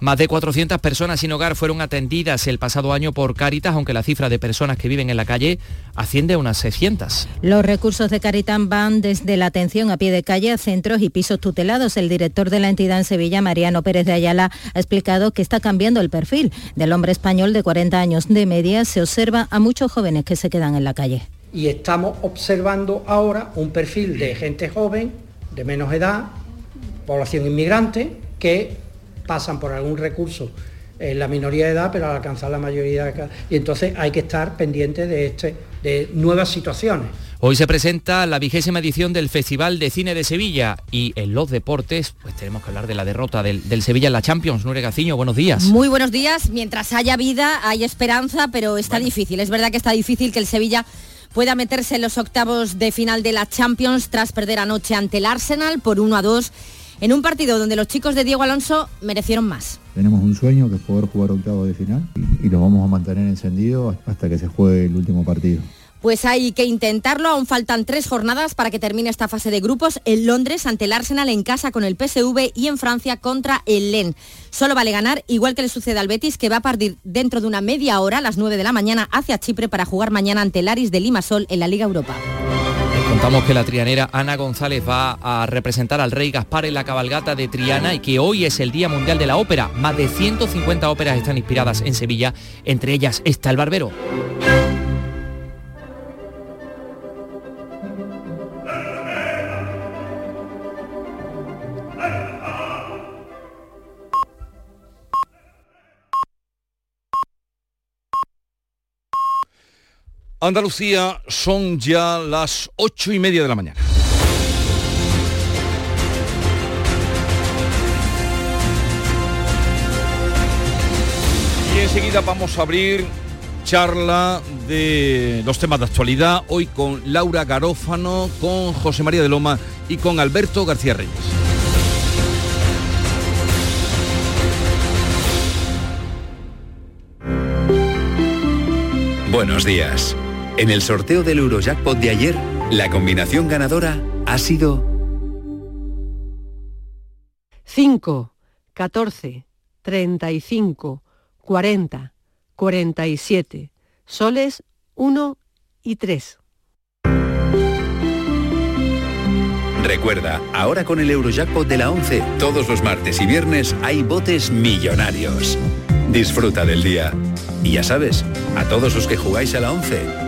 Más de 400 personas sin hogar fueron atendidas el pasado año por Caritas, aunque la cifra de personas que viven en la calle asciende a unas 600. Los recursos de Caritas van desde la atención a pie de calle a centros y pisos tutelados. El director de la entidad en Sevilla, Mariano Pérez de Ayala, ha explicado que está cambiando el perfil del hombre español de 40 años de media. Se observa a muchos jóvenes que se quedan en la calle. Y estamos observando ahora un perfil de gente joven, de menos edad, población inmigrante, que pasan por algún recurso en la minoría de edad, pero al alcanzar la mayoría de edad. Y entonces hay que estar pendiente de, este, de nuevas situaciones. Hoy se presenta la vigésima edición del Festival de Cine de Sevilla y en los deportes, pues tenemos que hablar de la derrota del, Sevilla en la Champions. Nuria Gaciño, buenos días. Muy buenos días. Mientras haya vida, hay esperanza, pero está difícil. Es verdad que está difícil que el Sevilla pueda meterse en los octavos de final de la Champions tras perder anoche ante el Arsenal por 1 a 2 en un partido donde los chicos de Diego Alonso merecieron más. Tenemos un sueño que es poder jugar octavos de final y, y lo vamos a mantener encendido hasta que se juegue el último partido. Pues hay que intentarlo, aún faltan tres jornadas para que termine esta fase de grupos en Londres ante el Arsenal en casa con el PSV y en Francia contra el LEN. Solo vale ganar, igual que le sucede al Betis, que va a partir dentro de una media hora, a las 9 de la mañana, hacia Chipre para jugar mañana ante el Aris de Limasol en la Liga Europa. Contamos que la trianera Ana González va a representar al rey Gaspar en la cabalgata de Triana y que hoy es el Día Mundial de la Ópera. Más de 150 óperas están inspiradas en Sevilla, entre ellas está El Barbero. Andalucía son ya las ocho y media de la mañana. Y enseguida vamos a abrir charla de los temas de actualidad, hoy con Laura Garófano, con José María de Loma y con Alberto García Reyes. Buenos días. En el sorteo del Eurojackpot de ayer, la combinación ganadora ha sido 5, 14, 35, 40, 47, soles 1 y 3. Recuerda, ahora con el Eurojackpot de la 11, todos los martes y viernes hay botes millonarios. Disfruta del día. Y ya sabes, a todos los que jugáis a la 11,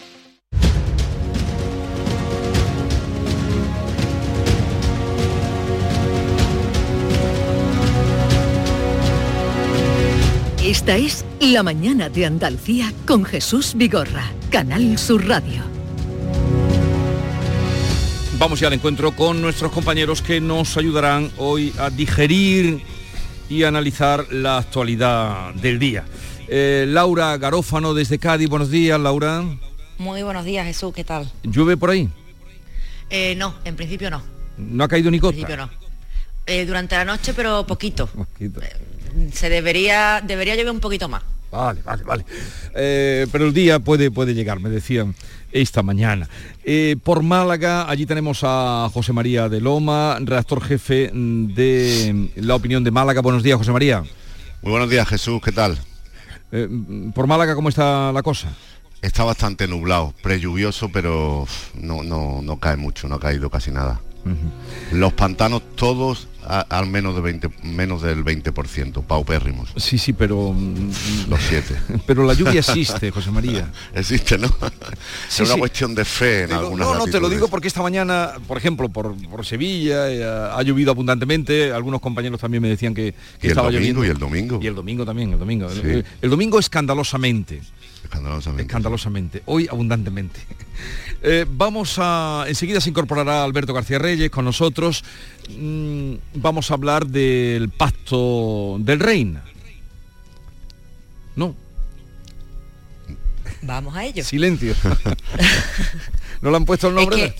Esta es La Mañana de Andalucía con Jesús Vigorra, Canal Sur Radio. Vamos ya al encuentro con nuestros compañeros que nos ayudarán hoy a digerir y analizar la actualidad del día. Eh, Laura Garófano desde Cádiz, buenos días Laura. Muy buenos días Jesús, ¿qué tal? ¿Llueve por ahí? Eh, no, en principio no. ¿No ha caído ni gota? En principio no. Eh, durante la noche, pero poquito. poquito se debería, debería llover un poquito más. Vale, vale, vale. Eh, pero el día puede, puede llegar, me decían esta mañana. Eh, por Málaga, allí tenemos a José María de Loma, redactor jefe de La Opinión de Málaga. Buenos días, José María. Muy buenos días, Jesús, ¿qué tal? Eh, por Málaga, ¿cómo está la cosa? Está bastante nublado, prelluvioso, pero no, no, no cae mucho, no ha caído casi nada. Los pantanos todos al menos de 20 menos del 20%, paupérrimos. Sí, sí, pero mm, los siete. Pero la lluvia existe, José María. existe, ¿no? es una cuestión de fe en algunas No, no, te lo digo porque esta mañana, por ejemplo, por, Sevilla eh, ha llovido abundantemente, algunos compañeros también me decían que, estaba lloviendo. Y el domingo. Y el domingo también, el domingo. el domingo escandalosamente. Escandalosamente. Escandalosamente. Hoy abundantemente. Eh, vamos a. Enseguida se incorporará Alberto García Reyes con nosotros. Mm, vamos a hablar del pacto del reina. ¿No? Vamos a ello. Silencio. ¿No le han puesto el nombre? es que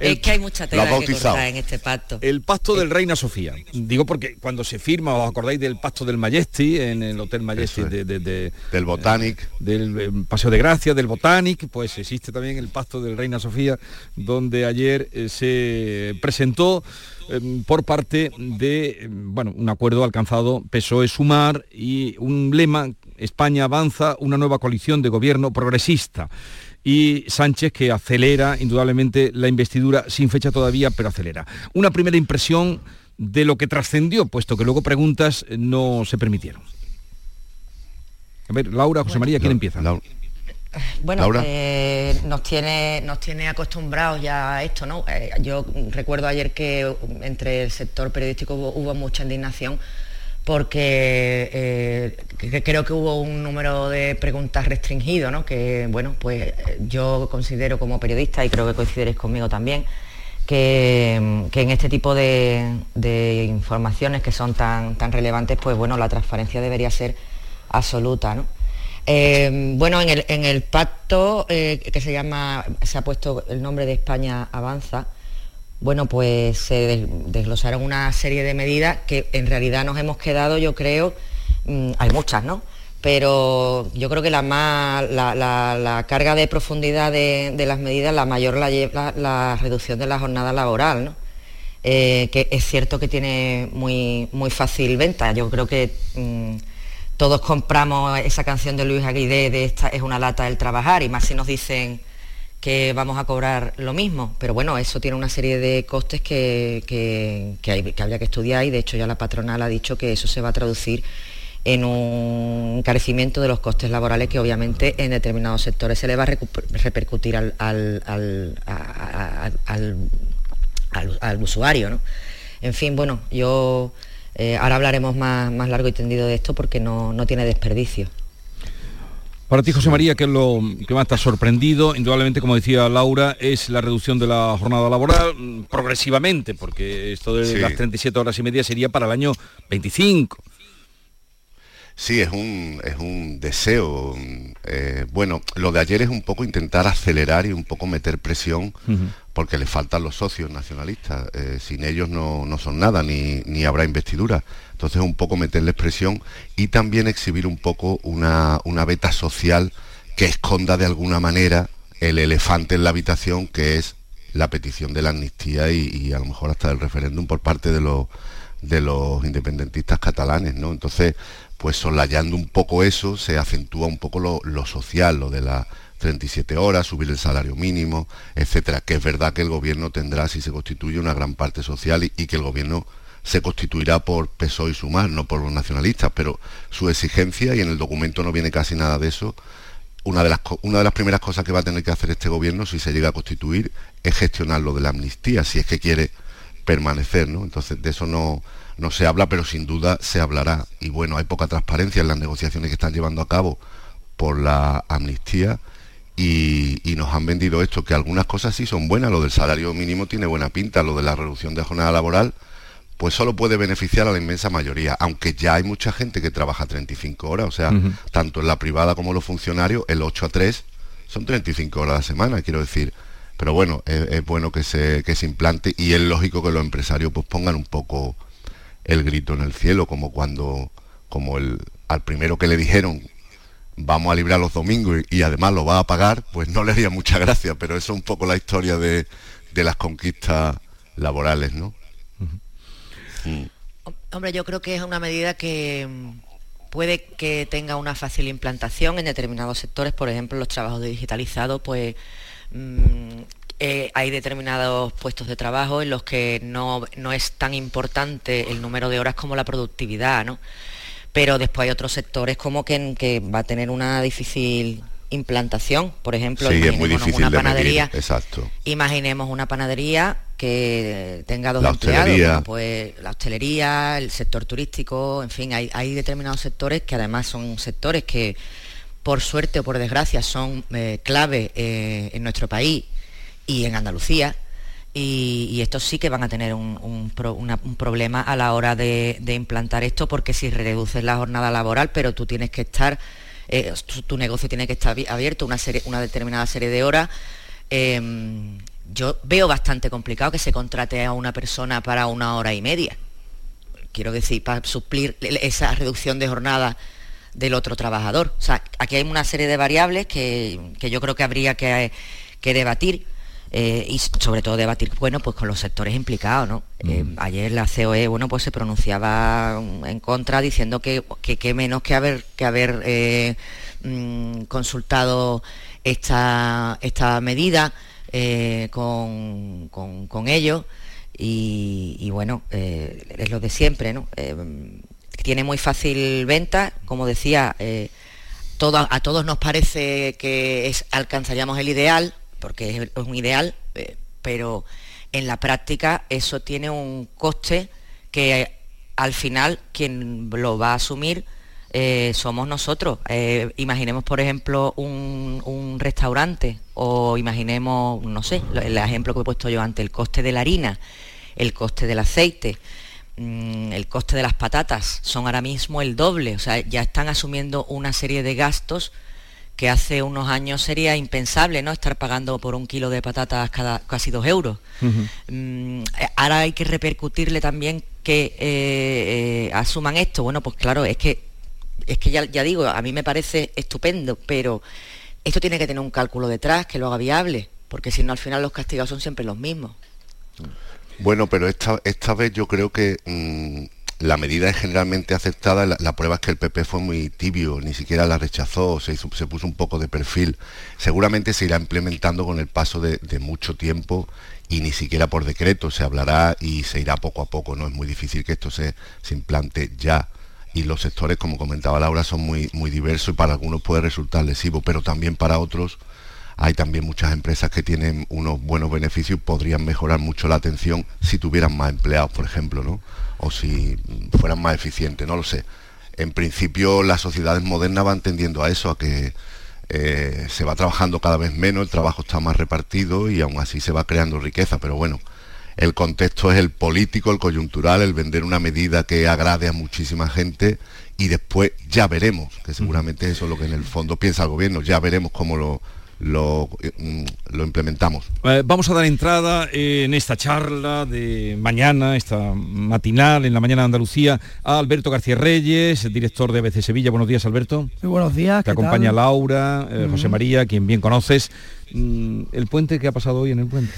hay mucha lo ha tela que bautizado. cortar en este pacto. El pacto del Reina Sofía. Digo porque cuando se firma, os acordáis del pacto del Majesty, en el Hotel Majesty de, de- de- Del Botanic. del eh, Paseo de Gracia, del Botanic, pues existe también el pacto del Reina Sofía, donde ayer eh, se presentó eh, por parte de eh, bueno, un acuerdo alcanzado PSOE Sumar y un lema España avanza, una nueva coalición de gobierno progresista. Y Sánchez que acelera indudablemente la investidura sin fecha todavía, pero acelera. Una primera impresión de lo que trascendió, puesto que luego preguntas no se permitieron. A ver, Laura, José María, ¿quién empieza? Bueno, Laura. eh, nos tiene nos tiene acostumbrados ya a esto, ¿no? Eh, yo recuerdo ayer que entre el sector periodístico hubo, hubo mucha indignación porque eh, creo que hubo un número de preguntas restringido, ¿no? Que bueno, pues yo considero como periodista y creo que coincidiréis conmigo también que, en este tipo de, informaciones que son tan, tan relevantes, pues bueno, la transparencia debería ser absoluta, ¿no? Eh, bueno, en el, en el pacto eh, que se llama, se ha puesto el nombre de España Avanza, bueno, pues se des- desglosaron una serie de medidas que en realidad nos hemos quedado, yo creo, mm, hay muchas, ¿no? Pero yo creo que la más, la, la- la carga de profundidad de, de las medidas, la mayor la lleva la reducción de la jornada laboral, ¿no? Eh, que es cierto que tiene muy, muy fácil venta. Yo creo que mm, todos compramos esa canción de Luis Aguilé de esta es una lata del trabajar y más si nos dicen que vamos a cobrar lo mismo. Pero bueno, eso tiene una serie de costes que, que, que hay- que habría que estudiar y de hecho ya la patronal ha dicho que eso se va a traducir en un encarecimiento de los costes laborales que obviamente en determinados sectores se le va a repercutir al, al- al- al usuario. ¿no? En fin, bueno, yo eh, ahora hablaremos más, más largo y tendido de esto porque no, no tiene desperdicio. Para ti, José María, ¿qué es lo que más te ha sorprendido? Indudablemente, como decía Laura, es la reducción de la jornada laboral mm, progresivamente, porque esto de Sí. las 37 horas y media sería para el año 25. Sí, es un, es un deseo. eh, bueno, lo de ayer es un poco intentar acelerar y un poco meter presión porque le faltan los socios nacionalistas. Eh, sin ellos no, no son nada, ni, ni habrá investidura. Entonces un poco meterles presión y también exhibir un poco una, una beta social que esconda de alguna manera el elefante en la habitación que es la petición de la amnistía y, y a lo mejor hasta el referéndum por parte de los de los independentistas catalanes, ¿no? Entonces, pues soslayando un poco eso, se acentúa un poco lo, lo social, lo de las 37 horas, subir el salario mínimo, etcétera, que es verdad que el gobierno tendrá, si se constituye, una gran parte social y, y que el gobierno se constituirá por PSOE y Sumar, no por los nacionalistas, pero su exigencia, y en el documento no viene casi nada de eso, una de, las, una de las primeras cosas que va a tener que hacer este gobierno, si se llega a constituir, es gestionar lo de la amnistía, si es que quiere permanecer, ¿no? Entonces de eso no, no se habla, pero sin duda se hablará. Y bueno, hay poca transparencia en las negociaciones que están llevando a cabo por la amnistía y, y nos han vendido esto, que algunas cosas sí son buenas, lo del salario mínimo tiene buena pinta, lo de la reducción de jornada laboral, pues solo puede beneficiar a la inmensa mayoría, aunque ya hay mucha gente que trabaja 35 horas, o sea, tanto en la privada como los funcionarios, el 8 a 3 son 35 horas a la semana, quiero decir. Pero bueno, es, es bueno que se, que se implante y es lógico que los empresarios pues pongan un poco el grito en el cielo, como cuando, como el, al primero que le dijeron vamos a librar los domingos y, y además lo va a pagar, pues no le haría mucha gracia, pero eso es un poco la historia de, de las conquistas laborales, ¿no? Mm. Hombre, yo creo que es una medida que mm, puede que tenga una fácil implantación en determinados sectores, por ejemplo, los trabajos digitalizados, pues mm, eh, hay determinados puestos de trabajo en los que no, no es tan importante el número de horas como la productividad, ¿no? Pero después hay otros sectores como que, que va a tener una difícil implantación, por ejemplo, Sí, es muy difícil una de panadería medir, exacto. Imaginemos una panadería que tenga dos La empleados, bueno, pues la hostelería, el sector turístico, en fin, hay, hay determinados sectores que además son sectores que por suerte o por desgracia son eh, clave eh, en nuestro país y en Andalucía. Y, estos sí que van a tener un, problema a la hora de, implantar esto, porque si reduces la jornada laboral, pero tú tienes que estar, eh, tu, negocio tiene que estar abi- abierto una, determinada serie de horas, eh, yo veo bastante complicado que se contrate a una persona para una hora y media. Quiero decir, para suplir esa reducción de jornada del otro trabajador. O sea, aquí hay una serie de variables que, yo creo que habría que, debatir. Eh, y sobre todo debatir bueno pues con los sectores implicados ¿no? Eh, ayer la COE bueno pues se pronunciaba en contra diciendo que, que, menos que haber que haber eh, mm, consultado esta, esta medida con, con, ellos y, bueno es lo de siempre ¿no? Tiene muy fácil venta, como decía, eh, a todos nos parece que alcanzaríamos el ideal, porque es un ideal, eh, pero en la práctica eso tiene un coste que al final quien lo va a asumir eh, somos nosotros. imaginemos, por ejemplo, un, un, restaurante o imaginemos, no sé, el ejemplo que he puesto yo antes, el coste de la harina, el coste del aceite. Mm, el coste de las patatas son ahora mismo el doble, o sea, ya están asumiendo una serie de gastos que hace unos años sería impensable, ¿no? Estar pagando por un kilo de patatas cada casi dos euros. Mm, ahora hay que repercutirle también que eh, eh, asuman esto. Bueno, pues claro, es que es que ya, ya, digo, a mí me parece estupendo, pero esto tiene que tener un cálculo detrás que lo haga viable, porque si no al final los castigados son siempre los mismos. Bueno, pero esta, esta vez yo creo que mm, la medida es generalmente aceptada. La, prueba es que el PP fue muy tibio, ni siquiera la rechazó, se, se puso un poco de perfil. Seguramente se irá implementando con el paso de, mucho tiempo y ni siquiera por decreto se hablará y se irá poco a poco. No es muy difícil que esto se, se implante ya y los sectores, como comentaba Laura, son muy, muy diversos y para algunos puede resultar lesivo, pero también para otros hay también muchas empresas que tienen unos buenos beneficios podrían mejorar mucho la atención si tuvieran más empleados, por ejemplo, ¿no? O si fueran más eficientes, no lo sé. En principio las sociedades modernas van tendiendo a eso, a que eh, se va trabajando cada vez menos, el trabajo está más repartido y aún así se va creando riqueza, pero bueno, el contexto es el político, el coyuntural, el vender una medida que agrade a muchísima gente y después ya veremos, que seguramente eso es lo que en el fondo piensa el gobierno, ya veremos cómo lo, lo, mm, lo implementamos. Eh, vamos a dar entrada en esta charla de mañana, esta matinal en la mañana de Andalucía, a Alberto García Reyes, director de ABC Sevilla. Buenos días, Alberto. Muy buenos días. Te acompaña Laura, eh, José María, quien bien conoces. Mm, ¿El puente qué ha pasado hoy en el puente?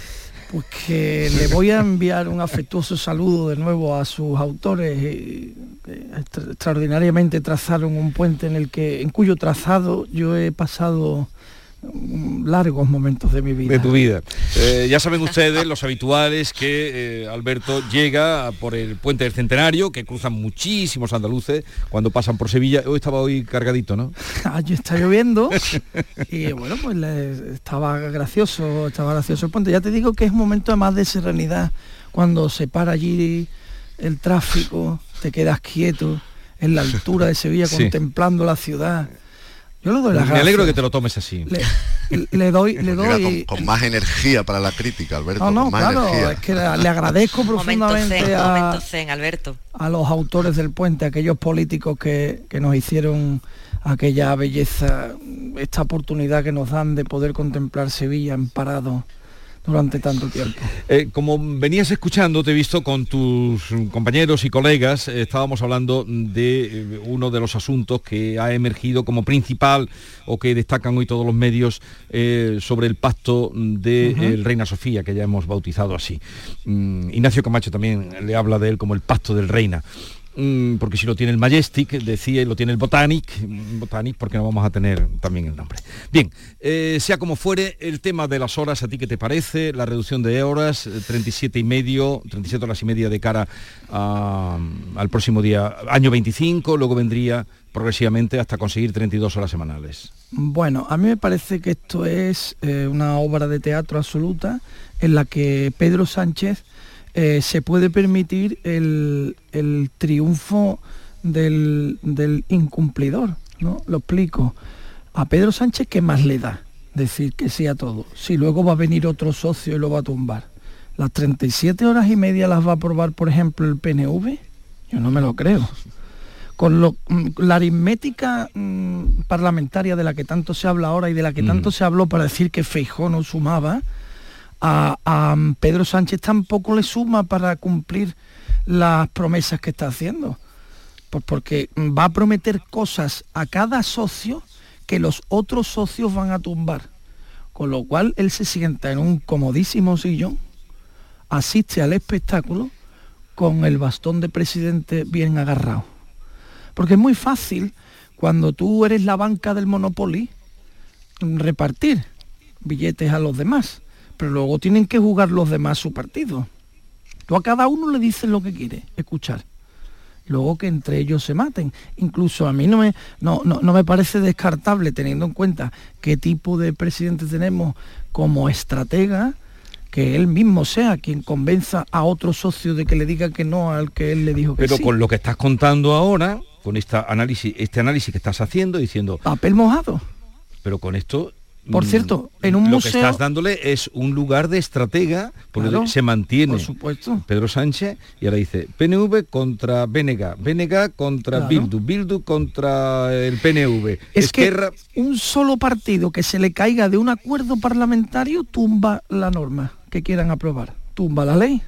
Pues que le voy a enviar un afectuoso saludo de nuevo a sus autores que extraordinariamente trazaron un puente en el que en cuyo trazado yo he pasado largos momentos de mi vida. De tu vida. Eh, ya saben ustedes, los habituales, que eh, Alberto llega por el puente del Centenario, que cruzan muchísimos andaluces cuando pasan por Sevilla. Hoy estaba hoy cargadito, ¿no? Allí está lloviendo y bueno, pues estaba gracioso, estaba gracioso el puente. Ya te digo que es un momento más de serenidad, cuando se para allí el tráfico, te quedas quieto en la altura de Sevilla contemplando la ciudad yo le doy las Me alegro que te lo tomes así. Le, doy, le doy. Con, más energía para la crítica, Alberto. No, no, claro, es que le agradezco profundamente a, Alberto. a los autores del puente, aquellos políticos que, que nos hicieron aquella belleza, esta oportunidad que nos dan de poder contemplar Sevilla en parado durante tanto tiempo. Eh, como venías escuchando, te he visto con tus compañeros y colegas, eh, estábamos hablando de eh, uno de los asuntos que ha emergido como principal o que destacan hoy todos los medios sobre el pacto de Reina Sofía, que ya hemos bautizado así. Mm, Ignacio Camacho también le habla de él como el pacto del Reina. Mm, porque si lo tiene el Majestic, decía, lo tiene el Botanic, mm, Botanic porque no vamos a tener también el nombre. Bien, eh, sea como fuere, el tema de las horas, ¿a ti qué te parece? La reducción de horas, 37 eh, y medio, 37 horas y media de cara al próximo día, año 25, luego vendría progresivamente hasta conseguir 32 horas semanales. Bueno, a mí me parece que esto es eh, una obra de teatro absoluta en la que Pedro Sánchez eh, se puede permitir el, triunfo del, incumplidor. ¿no? Lo explico. A Pedro Sánchez, ¿qué más le da? Decir que sí a todo. Si luego va a venir otro socio y lo va a tumbar. ¿Las 37 horas y media las va a aprobar, por ejemplo, el PNV? Yo no me lo creo. Con mm, la aritmética mm, parlamentaria de la que tanto se habla ahora y de la que tanto mm. se habló para decir que Feijó no sumaba, a, Pedro Sánchez tampoco le suma para cumplir las promesas que está haciendo. Pues porque va a prometer cosas a cada socio que los otros socios van a tumbar. Con lo cual él se sienta en un comodísimo sillón, asiste al espectáculo con el bastón de presidente bien agarrado. Porque es muy fácil cuando tú eres la banca del Monopoly repartir billetes a los demás, pero luego tienen que jugar los demás su partido. Tú a cada uno le dices lo que quiere escuchar. Luego que entre ellos se maten. Incluso a mí no me, no, no, no me parece descartable, teniendo en cuenta qué tipo de presidente tenemos como estratega, que él mismo sea quien convenza a otro socio de que le diga que no al que él le dijo que Pero sí. con lo que estás contando ahora, con esta análisis, este análisis que estás haciendo, diciendo, Papel mojado. pero con esto Por mm, cierto, en un lo museo- que estás dándole es un lugar de estratega porque Claro, se mantiene por supuesto. Pedro Sánchez y ahora dice PNV contra BNG, BNG contra Claro. Bildu, Bildu contra el PNV. Es Esquerra, que un solo partido que se le caiga de un acuerdo parlamentario tumba la norma que quieran aprobar. Tumba la ley.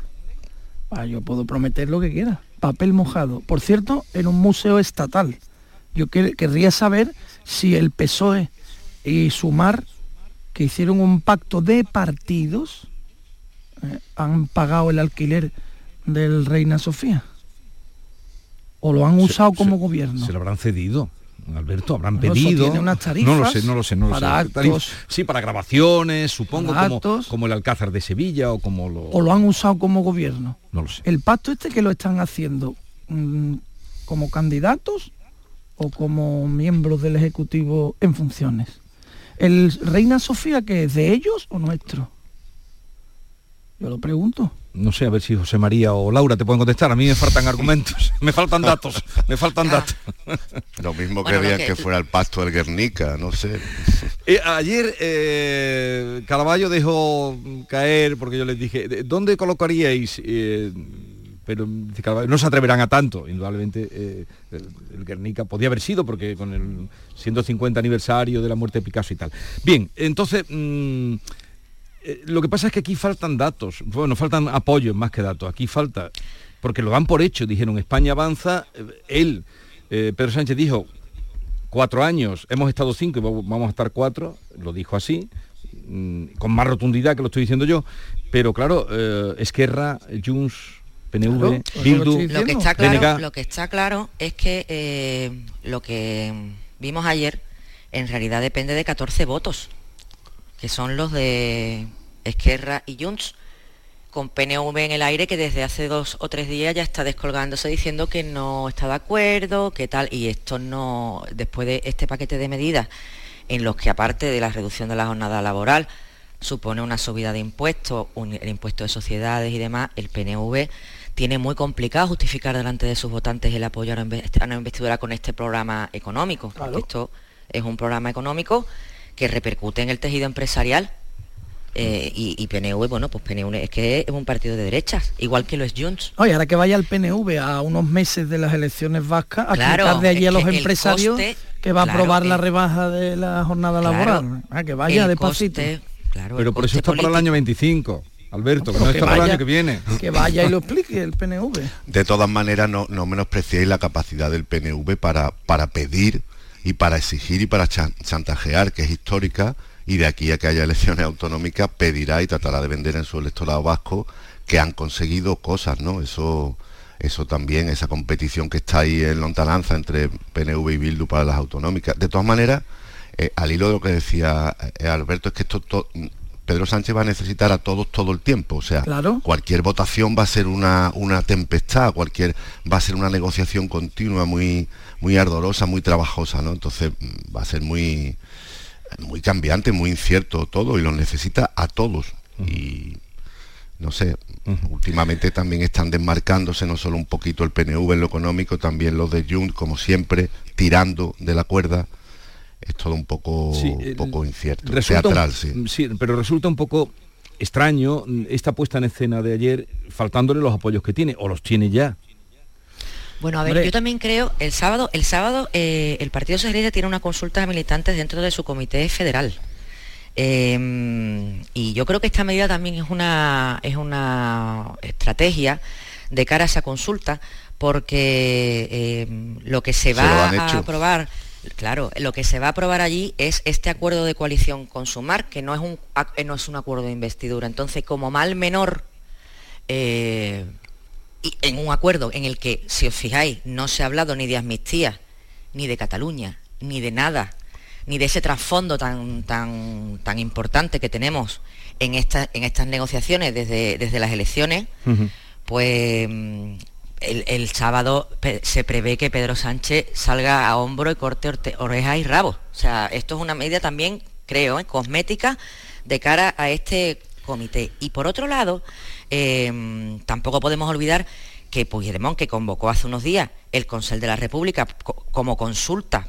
Ah, yo puedo prometer lo que quiera. Papel mojado. Por cierto, en un museo estatal. Yo quer- querría saber si el PSOE y Sumar, que hicieron un pacto de partidos, eh, han pagado el alquiler del Reina Sofía. O lo han usado como gobierno. se lo habrán cedido. Alberto, habrán pedido. tiene unas no lo tarifas sé, no lo sé, no lo para sé. Actos. sí, para grabaciones, supongo, Para como, actos. como el Alcázar de Sevilla o como lo. o lo han usado como gobierno. No lo sé. El pacto este que lo están haciendo mm, como candidatos o como miembros del Ejecutivo en funciones. ¿El Reina Sofía que es de ellos o nuestro? Yo lo pregunto. No sé, a ver si José María o Laura te pueden contestar. A mí me faltan argumentos, me faltan datos, me faltan datos. Lo mismo Bueno, querían que- que... fuera el pacto del Guernica, no sé. Eh, ayer eh, Caraballo dejó caer, porque yo les dije, ¿de- ¿dónde colocaríais? Eh, pero no se atreverán a tanto, indudablemente eh, el, el Guernica podía haber sido, porque con el 150 aniversario de la muerte de Picasso y tal. Bien, entonces, mm, eh, lo que pasa es que aquí faltan datos, bueno, faltan apoyos más que datos, aquí falta, porque lo dan por hecho, dijeron, España avanza, eh, él, Pedro Sánchez dijo, cuatro años, hemos estado cinco y va- vamos a estar cuatro, lo dijo así, mm, con más rotundidad que lo estoy diciendo yo, pero claro, Esquerra, Junts, PNV, Bildu, Lo que está claro, BNG, lo que está claro es que eh, lo que vimos ayer en realidad depende de 14 votos, que son los de Esquerra y Junts, con PNV en el aire que desde hace dos o tres días ya está descolgándose diciendo que no está de acuerdo, que tal, y esto no, después de este paquete de medidas en los que aparte de la reducción de la jornada laboral supone una subida de impuestos, un- el impuesto de sociedades y demás, el PNV tiene muy complicado justificar delante de sus votantes el apoyo a una investidura con este programa económico. porque Esto es un programa económico que repercute en el tejido empresarial. eh, y, y PNV, bueno, pues PNV es que es un partido de derechas, igual que lo es Junts. Oye, ahora que vaya el PNV a unos meses de las elecciones vascas, a Claro, quitar de allí a los empresarios coste- que va a claro, aprobar la rebaja de la jornada Claro, laboral. Ah, que vaya despacito. coste- claro, pero por eso está para el año 25, Alberto, que no está para el año que viene. Que vaya y lo explique el PNV. De todas maneras, no, no menospreciéis la capacidad del PNV para, para pedir y para exigir y para chan- chantajear, que es histórica, y de aquí a que haya elecciones autonómicas pedirá y tratará de vender en su electorado vasco que han conseguido cosas, ¿no? Eso, eso también, esa competición que está ahí en lontananza entre PNV y Bildu para las autonómicas. De todas maneras, eh, al hilo de lo que decía eh, Alberto, es que esto to- Pedro Sánchez va a necesitar a todos todo el tiempo. O sea, Claro. cualquier votación va a ser una, una tempestad, cualquier va a ser una negociación continua muy, muy ardorosa, muy trabajosa, ¿no? Entonces mm, va a ser muy, muy cambiante, muy incierto todo y lo necesita a todos. Y no sé, últimamente también están desmarcándose no solo un poquito el PNV en lo económico, también los de Jun, como siempre, tirando de la cuerda. Es todo un poco, Sí, eh, poco incierto, un- teatral, sí. sí, pero resulta un poco extraño esta puesta en escena de ayer, faltándole los apoyos que tiene, o los tiene ya. Bueno, a ver, Hombre. yo también creo, el sábado, el sábado eh, el Partido Socialista tiene una consulta de militantes dentro de su comité federal. Eh, y yo creo que esta medida también es una, es una estrategia de cara a esa consulta, porque eh, lo que se Se lo va a aprobar, claro, lo que se va a aprobar allí es este acuerdo de coalición con Sumar, que no es un, eh, no es un acuerdo de investidura. Entonces, como mal menor, eh, y en un acuerdo en el que, si os fijáis, no se ha hablado ni de amnistía, ni de Cataluña, ni de nada, ni de ese trasfondo tan, tan, tan importante que tenemos en, esta- en estas negociaciones desde, desde las elecciones, pues el, sábado se prevé que Pedro Sánchez salga a hombro y corte orte- orejas y rabo. O sea, esto es una medida también, creo, ¿eh? cosmética de cara a este comité. Y por otro lado, eh, tampoco podemos olvidar que Puigdemont, que convocó hace unos días el Consejo de la República co- como consulta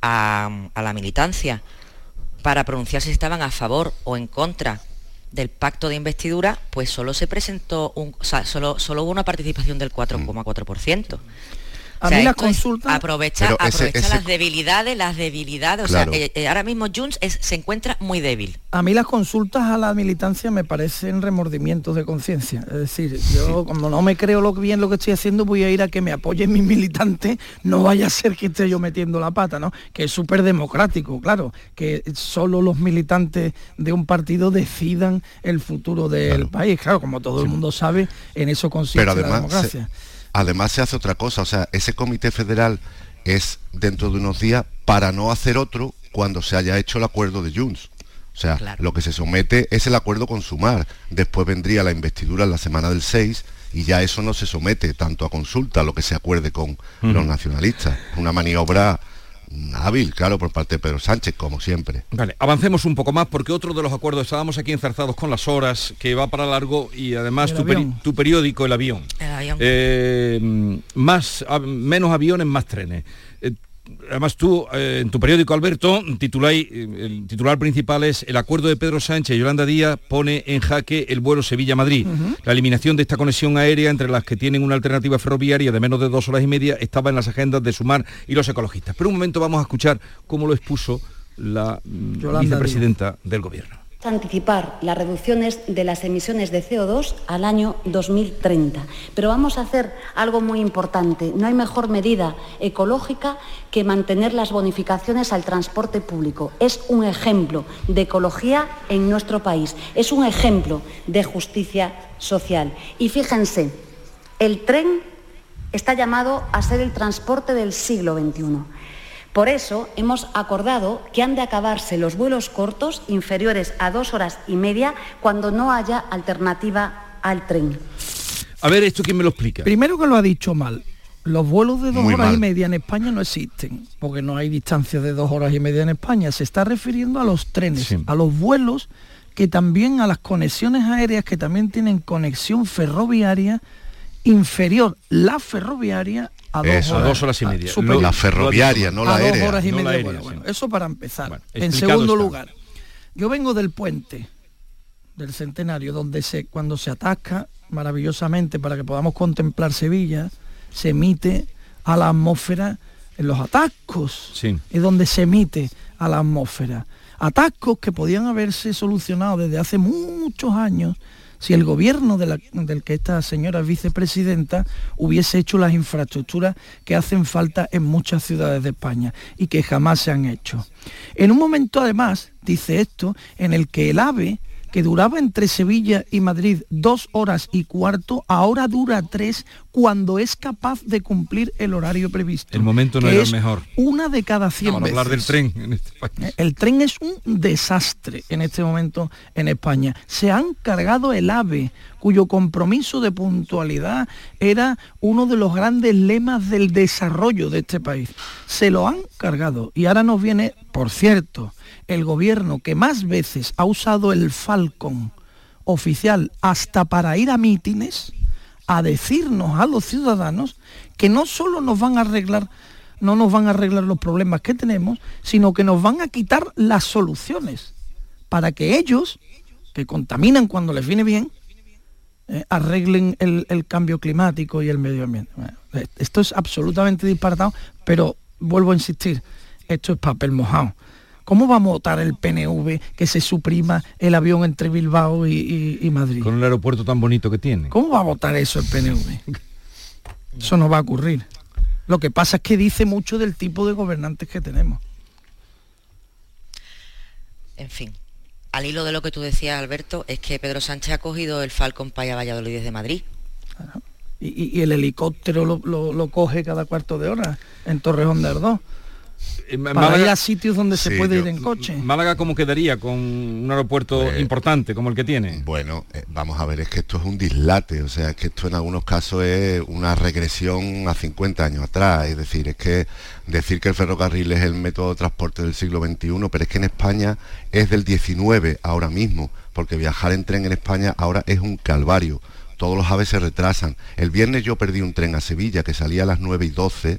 a, a la militancia para pronunciarse si estaban a favor o en contra del pacto de investidura, pues solo se presentó, un, solo, solo hubo una participación del 4,4%. A O sea, mí las consultas- aprovecha, ese- ese- las debilidades, las debilidades. Claro. O sea, eh, eh, ahora mismo Junts es- se encuentra muy débil. A mí las consultas a la militancia me parecen remordimientos de conciencia. Es decir, yo como no me creo lo bien lo que estoy haciendo, voy a ir a que me apoyen mis militantes, no vaya a ser que esté yo metiendo la pata, ¿no? Que es súper democrático, claro, que solo los militantes de un partido decidan el futuro del país. Claro, como todo el mundo sabe, en eso consiste Pero la democracia. se, además se hace otra cosa, o sea, ese comité federal es dentro de unos días para no hacer otro cuando se haya hecho el acuerdo de Junts. O sea, lo que se somete es el acuerdo con Sumar. Después vendría la investidura en la semana del 6 y ya eso no se somete tanto a consulta, lo que se acuerde con los nacionalistas. Una maniobra hábil, claro, por parte de Pedro Sánchez, como siempre. Vale, avancemos un poco más porque otro de los acuerdos, estábamos aquí enzarzados con las horas, que va para largo y además peri- tu periódico, El Avión. Avión. Eh, más, a- menos aviones, más trenes. Eh, Además tú, eh, en tu periódico, Alberto, tituláis, el titular principal es El acuerdo de Pedro Sánchez y Yolanda Díaz pone en jaque el vuelo Sevilla-Madrid. La eliminación de esta conexión aérea entre las que tienen una alternativa ferroviaria de menos de dos horas y media estaba en las agendas de Sumar y los ecologistas. Pero un momento vamos a escuchar cómo lo expuso la mm, Yolanda vicepresidenta del Gobierno. Anticipar las reducciones de las emisiones de CO2 al año 2030. Pero vamos a hacer algo muy importante. No hay mejor medida ecológica que mantener las bonificaciones al transporte público. Es un ejemplo de ecología en nuestro país. Es un ejemplo de justicia social. Y fíjense, el tren está llamado a ser el transporte del siglo XXI. Por eso hemos acordado que han de acabarse los vuelos cortos inferiores a dos horas y media cuando no haya alternativa al tren. A ver, ¿esto quién me lo explica? Primero que lo ha dicho mal. Los vuelos de dos Muy horas mal. y media en España no existen, porque no hay distancias de dos horas y media en España. Se está refiriendo a los trenes, a los vuelos que también a las conexiones aéreas que también tienen conexión ferroviaria inferior la ferroviaria a dos Eso, horas. a dos horas y a- media. superior. La ferroviaria, no la aérea. Horas y No la media. aérea, bueno, eso para empezar. en segundo está. lugar, yo vengo del puente del centenario, donde se, cuando se atasca maravillosamente para que podamos contemplar Sevilla, se emite a la atmósfera en los atascos. Sí. Es donde se emite a la atmósfera. Atascos que podían haberse solucionado desde hace muchos años si el gobierno del que esta señora es vicepresidenta hubiese hecho las infraestructuras que hacen falta en muchas ciudades de España y que jamás se han hecho. En un momento además, dice esto, en el que el AVE que duraba entre Sevilla y Madrid dos horas y cuarto, ahora dura tres cuando es capaz de cumplir el horario previsto. El momento no era es el mejor. Una de cada 100 Vamos a hablar del veces. tren en este país. Eh, El tren es un desastre en este momento en España. Se han cargado el AVE, cuyo compromiso de puntualidad era uno de los grandes lemas del desarrollo de este país. Se lo han cargado y ahora nos viene, por cierto, el gobierno que más veces ha usado el Falcon oficial hasta para ir a mítines a decirnos a los ciudadanos que no solo nos van a arreglar no nos van a arreglar los problemas que tenemos, sino que nos van a quitar las soluciones para que ellos, que contaminan cuando les viene bien, eh, arreglen el, cambio climático y el medio ambiente. Eh, esto es absolutamente disparatado, pero vuelvo a insistir, esto es papel mojado. ¿Cómo va a votar el PNV que se suprima el avión entre Bilbao y, y Madrid? Con el aeropuerto tan bonito que tiene. ¿Cómo va a votar eso el PNV? Eso no va a ocurrir. Lo que pasa es que dice mucho del tipo de gobernantes que tenemos. En fin, al hilo de lo que tú decías, Alberto, es que Pedro Sánchez ha cogido el Falcon para a Valladolid desde Madrid. Y, y, el helicóptero lo, lo, lo, coge cada cuarto de hora en Torrejón de Ardós. Eh, Para Málaga- ir a sitios donde se puede yo- ir en coche. Málaga cómo quedaría con un aeropuerto Pues, importante como el que tiene. Bueno, eh, vamos a ver, es que esto es un dislate, o sea, es que esto en algunos casos es una regresión a 50 años atrás, es decir, es que decir que el ferrocarril es el método de transporte del siglo XXI, pero es que en España es del 19 ahora mismo, porque viajar en tren en España ahora es un calvario, todos los aves se retrasan. El viernes yo perdí un tren a Sevilla que salía a las 9 y 12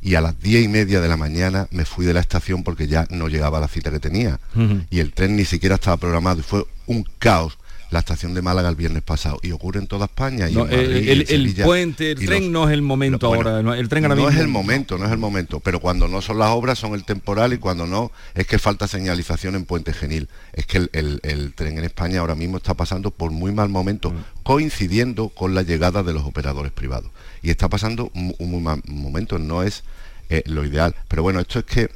y a las 10 y media de la mañana me fui de la estación porque ya no llegaba a la cita que tenía. Y el tren ni siquiera estaba programado y fue un caos la estación de Málaga el viernes pasado y ocurre en toda España y No, Madrid, el, puente, el tren los- no es el momento bueno, ahora. el tren ahora no es el momento, no es el momento, pero cuando no son las obras son el temporal y cuando no es que falta señalización en Puente Genil. Es que el, el- tren en España ahora mismo está pasando por muy mal momento, coincidiendo con la llegada de los operadores privados. Y está pasando un, un muy mal momento, no es eh, lo ideal. Pero bueno, esto es que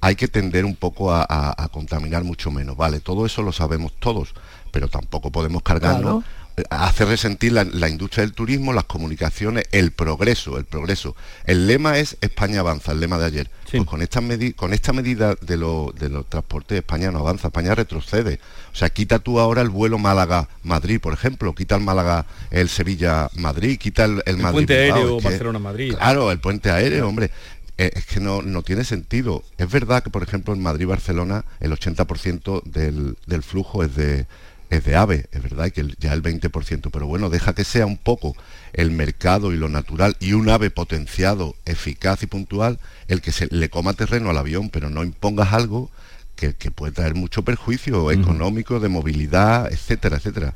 hay que tender un poco a, a- a contaminar mucho menos, ¿vale? Todo eso lo sabemos todos, pero tampoco podemos cargarnos Claro. hace resentir la, la industria del turismo, las comunicaciones, el progreso, el progreso. El lema es España avanza, el lema de ayer. Pues con esta, con esta medida de, lo- de los transportes España no avanza, España retrocede. O sea, quita tú ahora el vuelo Málaga-Madrid, por ejemplo, quita el Málaga, el Sevilla-Madrid, quita el, el El Madrid. puente aéreo Barcelona-Madrid. Claro, el puente aéreo, hombre. Eh, es que no, no tiene sentido. Es verdad que, por ejemplo, en Madrid-Barcelona el 80% del, del flujo es de, es de AVE, es verdad, y que el- ya el 20%, pero bueno, deja que sea un poco el mercado y lo natural y un AVE potenciado, eficaz y puntual, el que se le coma terreno al avión, pero no impongas algo que, que puede traer mucho perjuicio económico, de movilidad, etcétera, etcétera.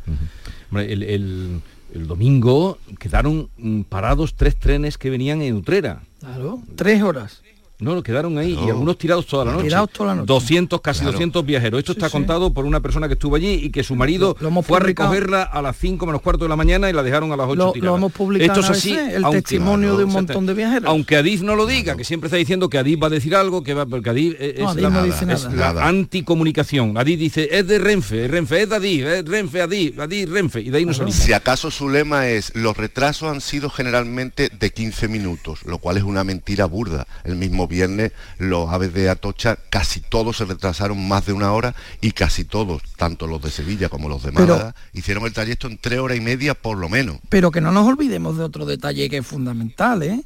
Hombre, el, el- el domingo quedaron mm, parados tres trenes que venían en Utrera. Claro, tres horas. No, lo quedaron ahí y Claro. algunos tirados toda la noche. Tirados toda la noche. 200, casi Claro. 200 viajeros. Esto Sí, está sí. contado por una persona que estuvo allí y que su marido Lo- lo hemos fue a publicado. recogerla a las 5 menos cuarto de la mañana y la dejaron a las 8 Lo, tirada. lo hemos publicado Esto es así, el aunque- testimonio de un Claro, montón de viajeros. Aunque Adif no lo diga, que siempre está diciendo que Adif va a decir algo, que va, porque Adif es, No, Adif la, no dice es nada. la anticomunicación. Adif dice, es de Renfe, es Renfe, es de Adif, es Renfe, Adif, Adif, Renfe, y de ahí no salimos. Si acaso su lema es los retrasos han sido generalmente de 15 minutos, lo cual es una mentira burda. El mismo viernes los aves de Atocha casi todos se retrasaron más de una hora y casi todos, tanto los de Sevilla como los de Pero- Málaga, hicieron el trayecto en tres horas y media por lo menos. Pero que no nos olvidemos de otro detalle que es fundamental, ¿eh?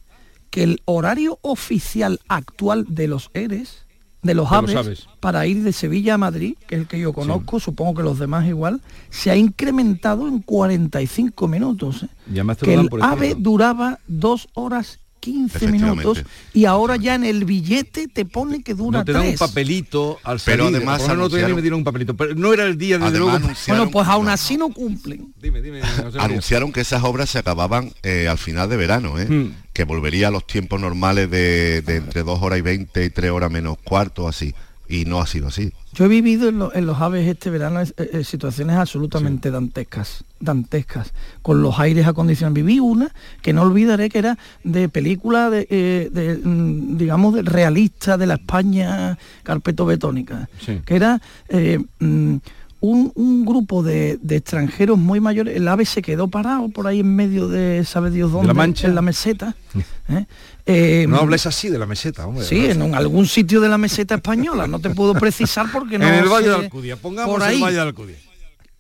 que el horario oficial actual de los ERES, de los De los aves, para ir de Sevilla a Madrid, que es el que yo conozco, supongo que los demás igual, se ha incrementado en 45 minutos. ¿eh? Y además te lo Que el ave duraba dos horas 15 Efectivamente. minutos y ahora ya en el billete te pone que dura No te dan un tres. papelito al salir. Pero además anunciaron- me dieron un papelito, pero no era el día luego. anunciaron- Bueno, pues aún así no cumplen. Dime, dime. Anunciaron que esas obras se acababan eh, al final de verano, ¿eh? Hmm. que volvería a los tiempos normales de, de entre dos horas y 20 y tres horas menos cuarto, así. Y no ha sido así. Yo he vivido en, lo- en los aves este verano eh, eh, situaciones absolutamente dantescas, dantescas, con los aires acondicionados. Viví una que no olvidaré que era de película de, eh, de, mm, digamos, de realista de la España carpetobetónica, Sí. que era eh, mm, un, un grupo de, de extranjeros muy mayores. El ave se quedó parado por ahí en medio de, ¿sabe Dios dónde? Mancha? En la meseta. ¿eh? Eh, No hables así de la meseta, hombre. Sí, en un- algún sitio de la meseta española, no te puedo precisar porque no en el Valle de Alcudia, pongamos por el ahí. Valle de Alcudia.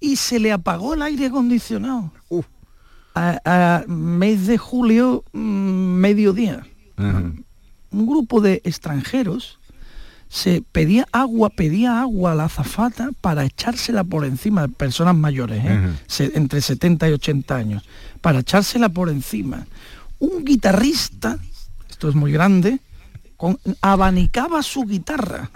Y se le apagó el aire acondicionado. A, a mes de julio, mm, mediodía. Un grupo de extranjeros se pedía agua, pedía agua a la azafata para echársela por encima, personas mayores, ¿eh? Se- entre 70 y 80 años, para echársela por encima. Un guitarrista, esto es muy grande, con- abanicaba su guitarra,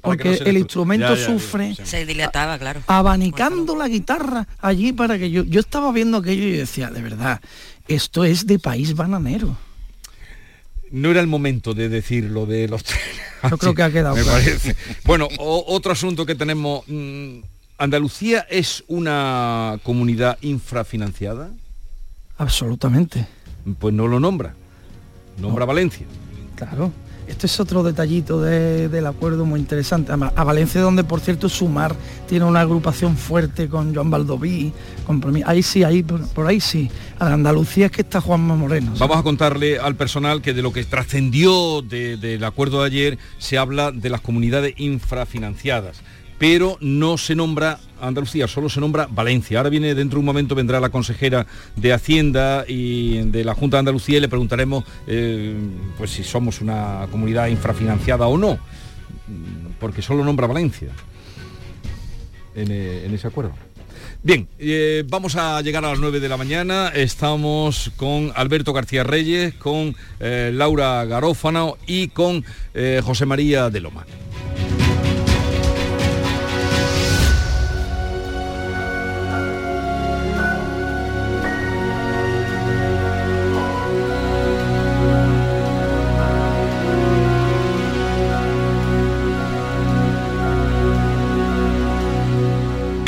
porque no el instrumento Ya, ya, ya, sufre Se dilataba, claro. abanicando la guitarra allí para que yo yo estaba viendo aquello y decía de verdad esto es de país bananero no era el momento de decir lo de los Yo creo que ha quedado. Me claro. parece. Bueno, o- otro asunto que tenemos. mm, ¿Andalucía es una comunidad infrafinanciada? Absolutamente. Pues no lo nombra. Nombra Valencia. Claro. Este es otro detallito de- del acuerdo muy interesante. A, Valencia, donde por cierto Sumar tiene una agrupación fuerte con Joan Baldoví, ahí sí, ahí por, ahí sí. A Andalucía es que está Juanma Moreno. Vamos a contarle al personal que de lo que trascendió de- del acuerdo de ayer se habla de las comunidades infrafinanciadas, pero no se nombra Andalucía, solo se nombra Valencia. Ahora viene dentro de un momento vendrá la consejera de Hacienda y de la Junta de Andalucía y le preguntaremos eh, pues si somos una comunidad infrafinanciada o no, porque solo nombra Valencia en, eh, ese acuerdo. Bien, eh, vamos a llegar a las 9 de la mañana. Estamos con Alberto García Reyes, con Laura Garófano y con José María de Loma.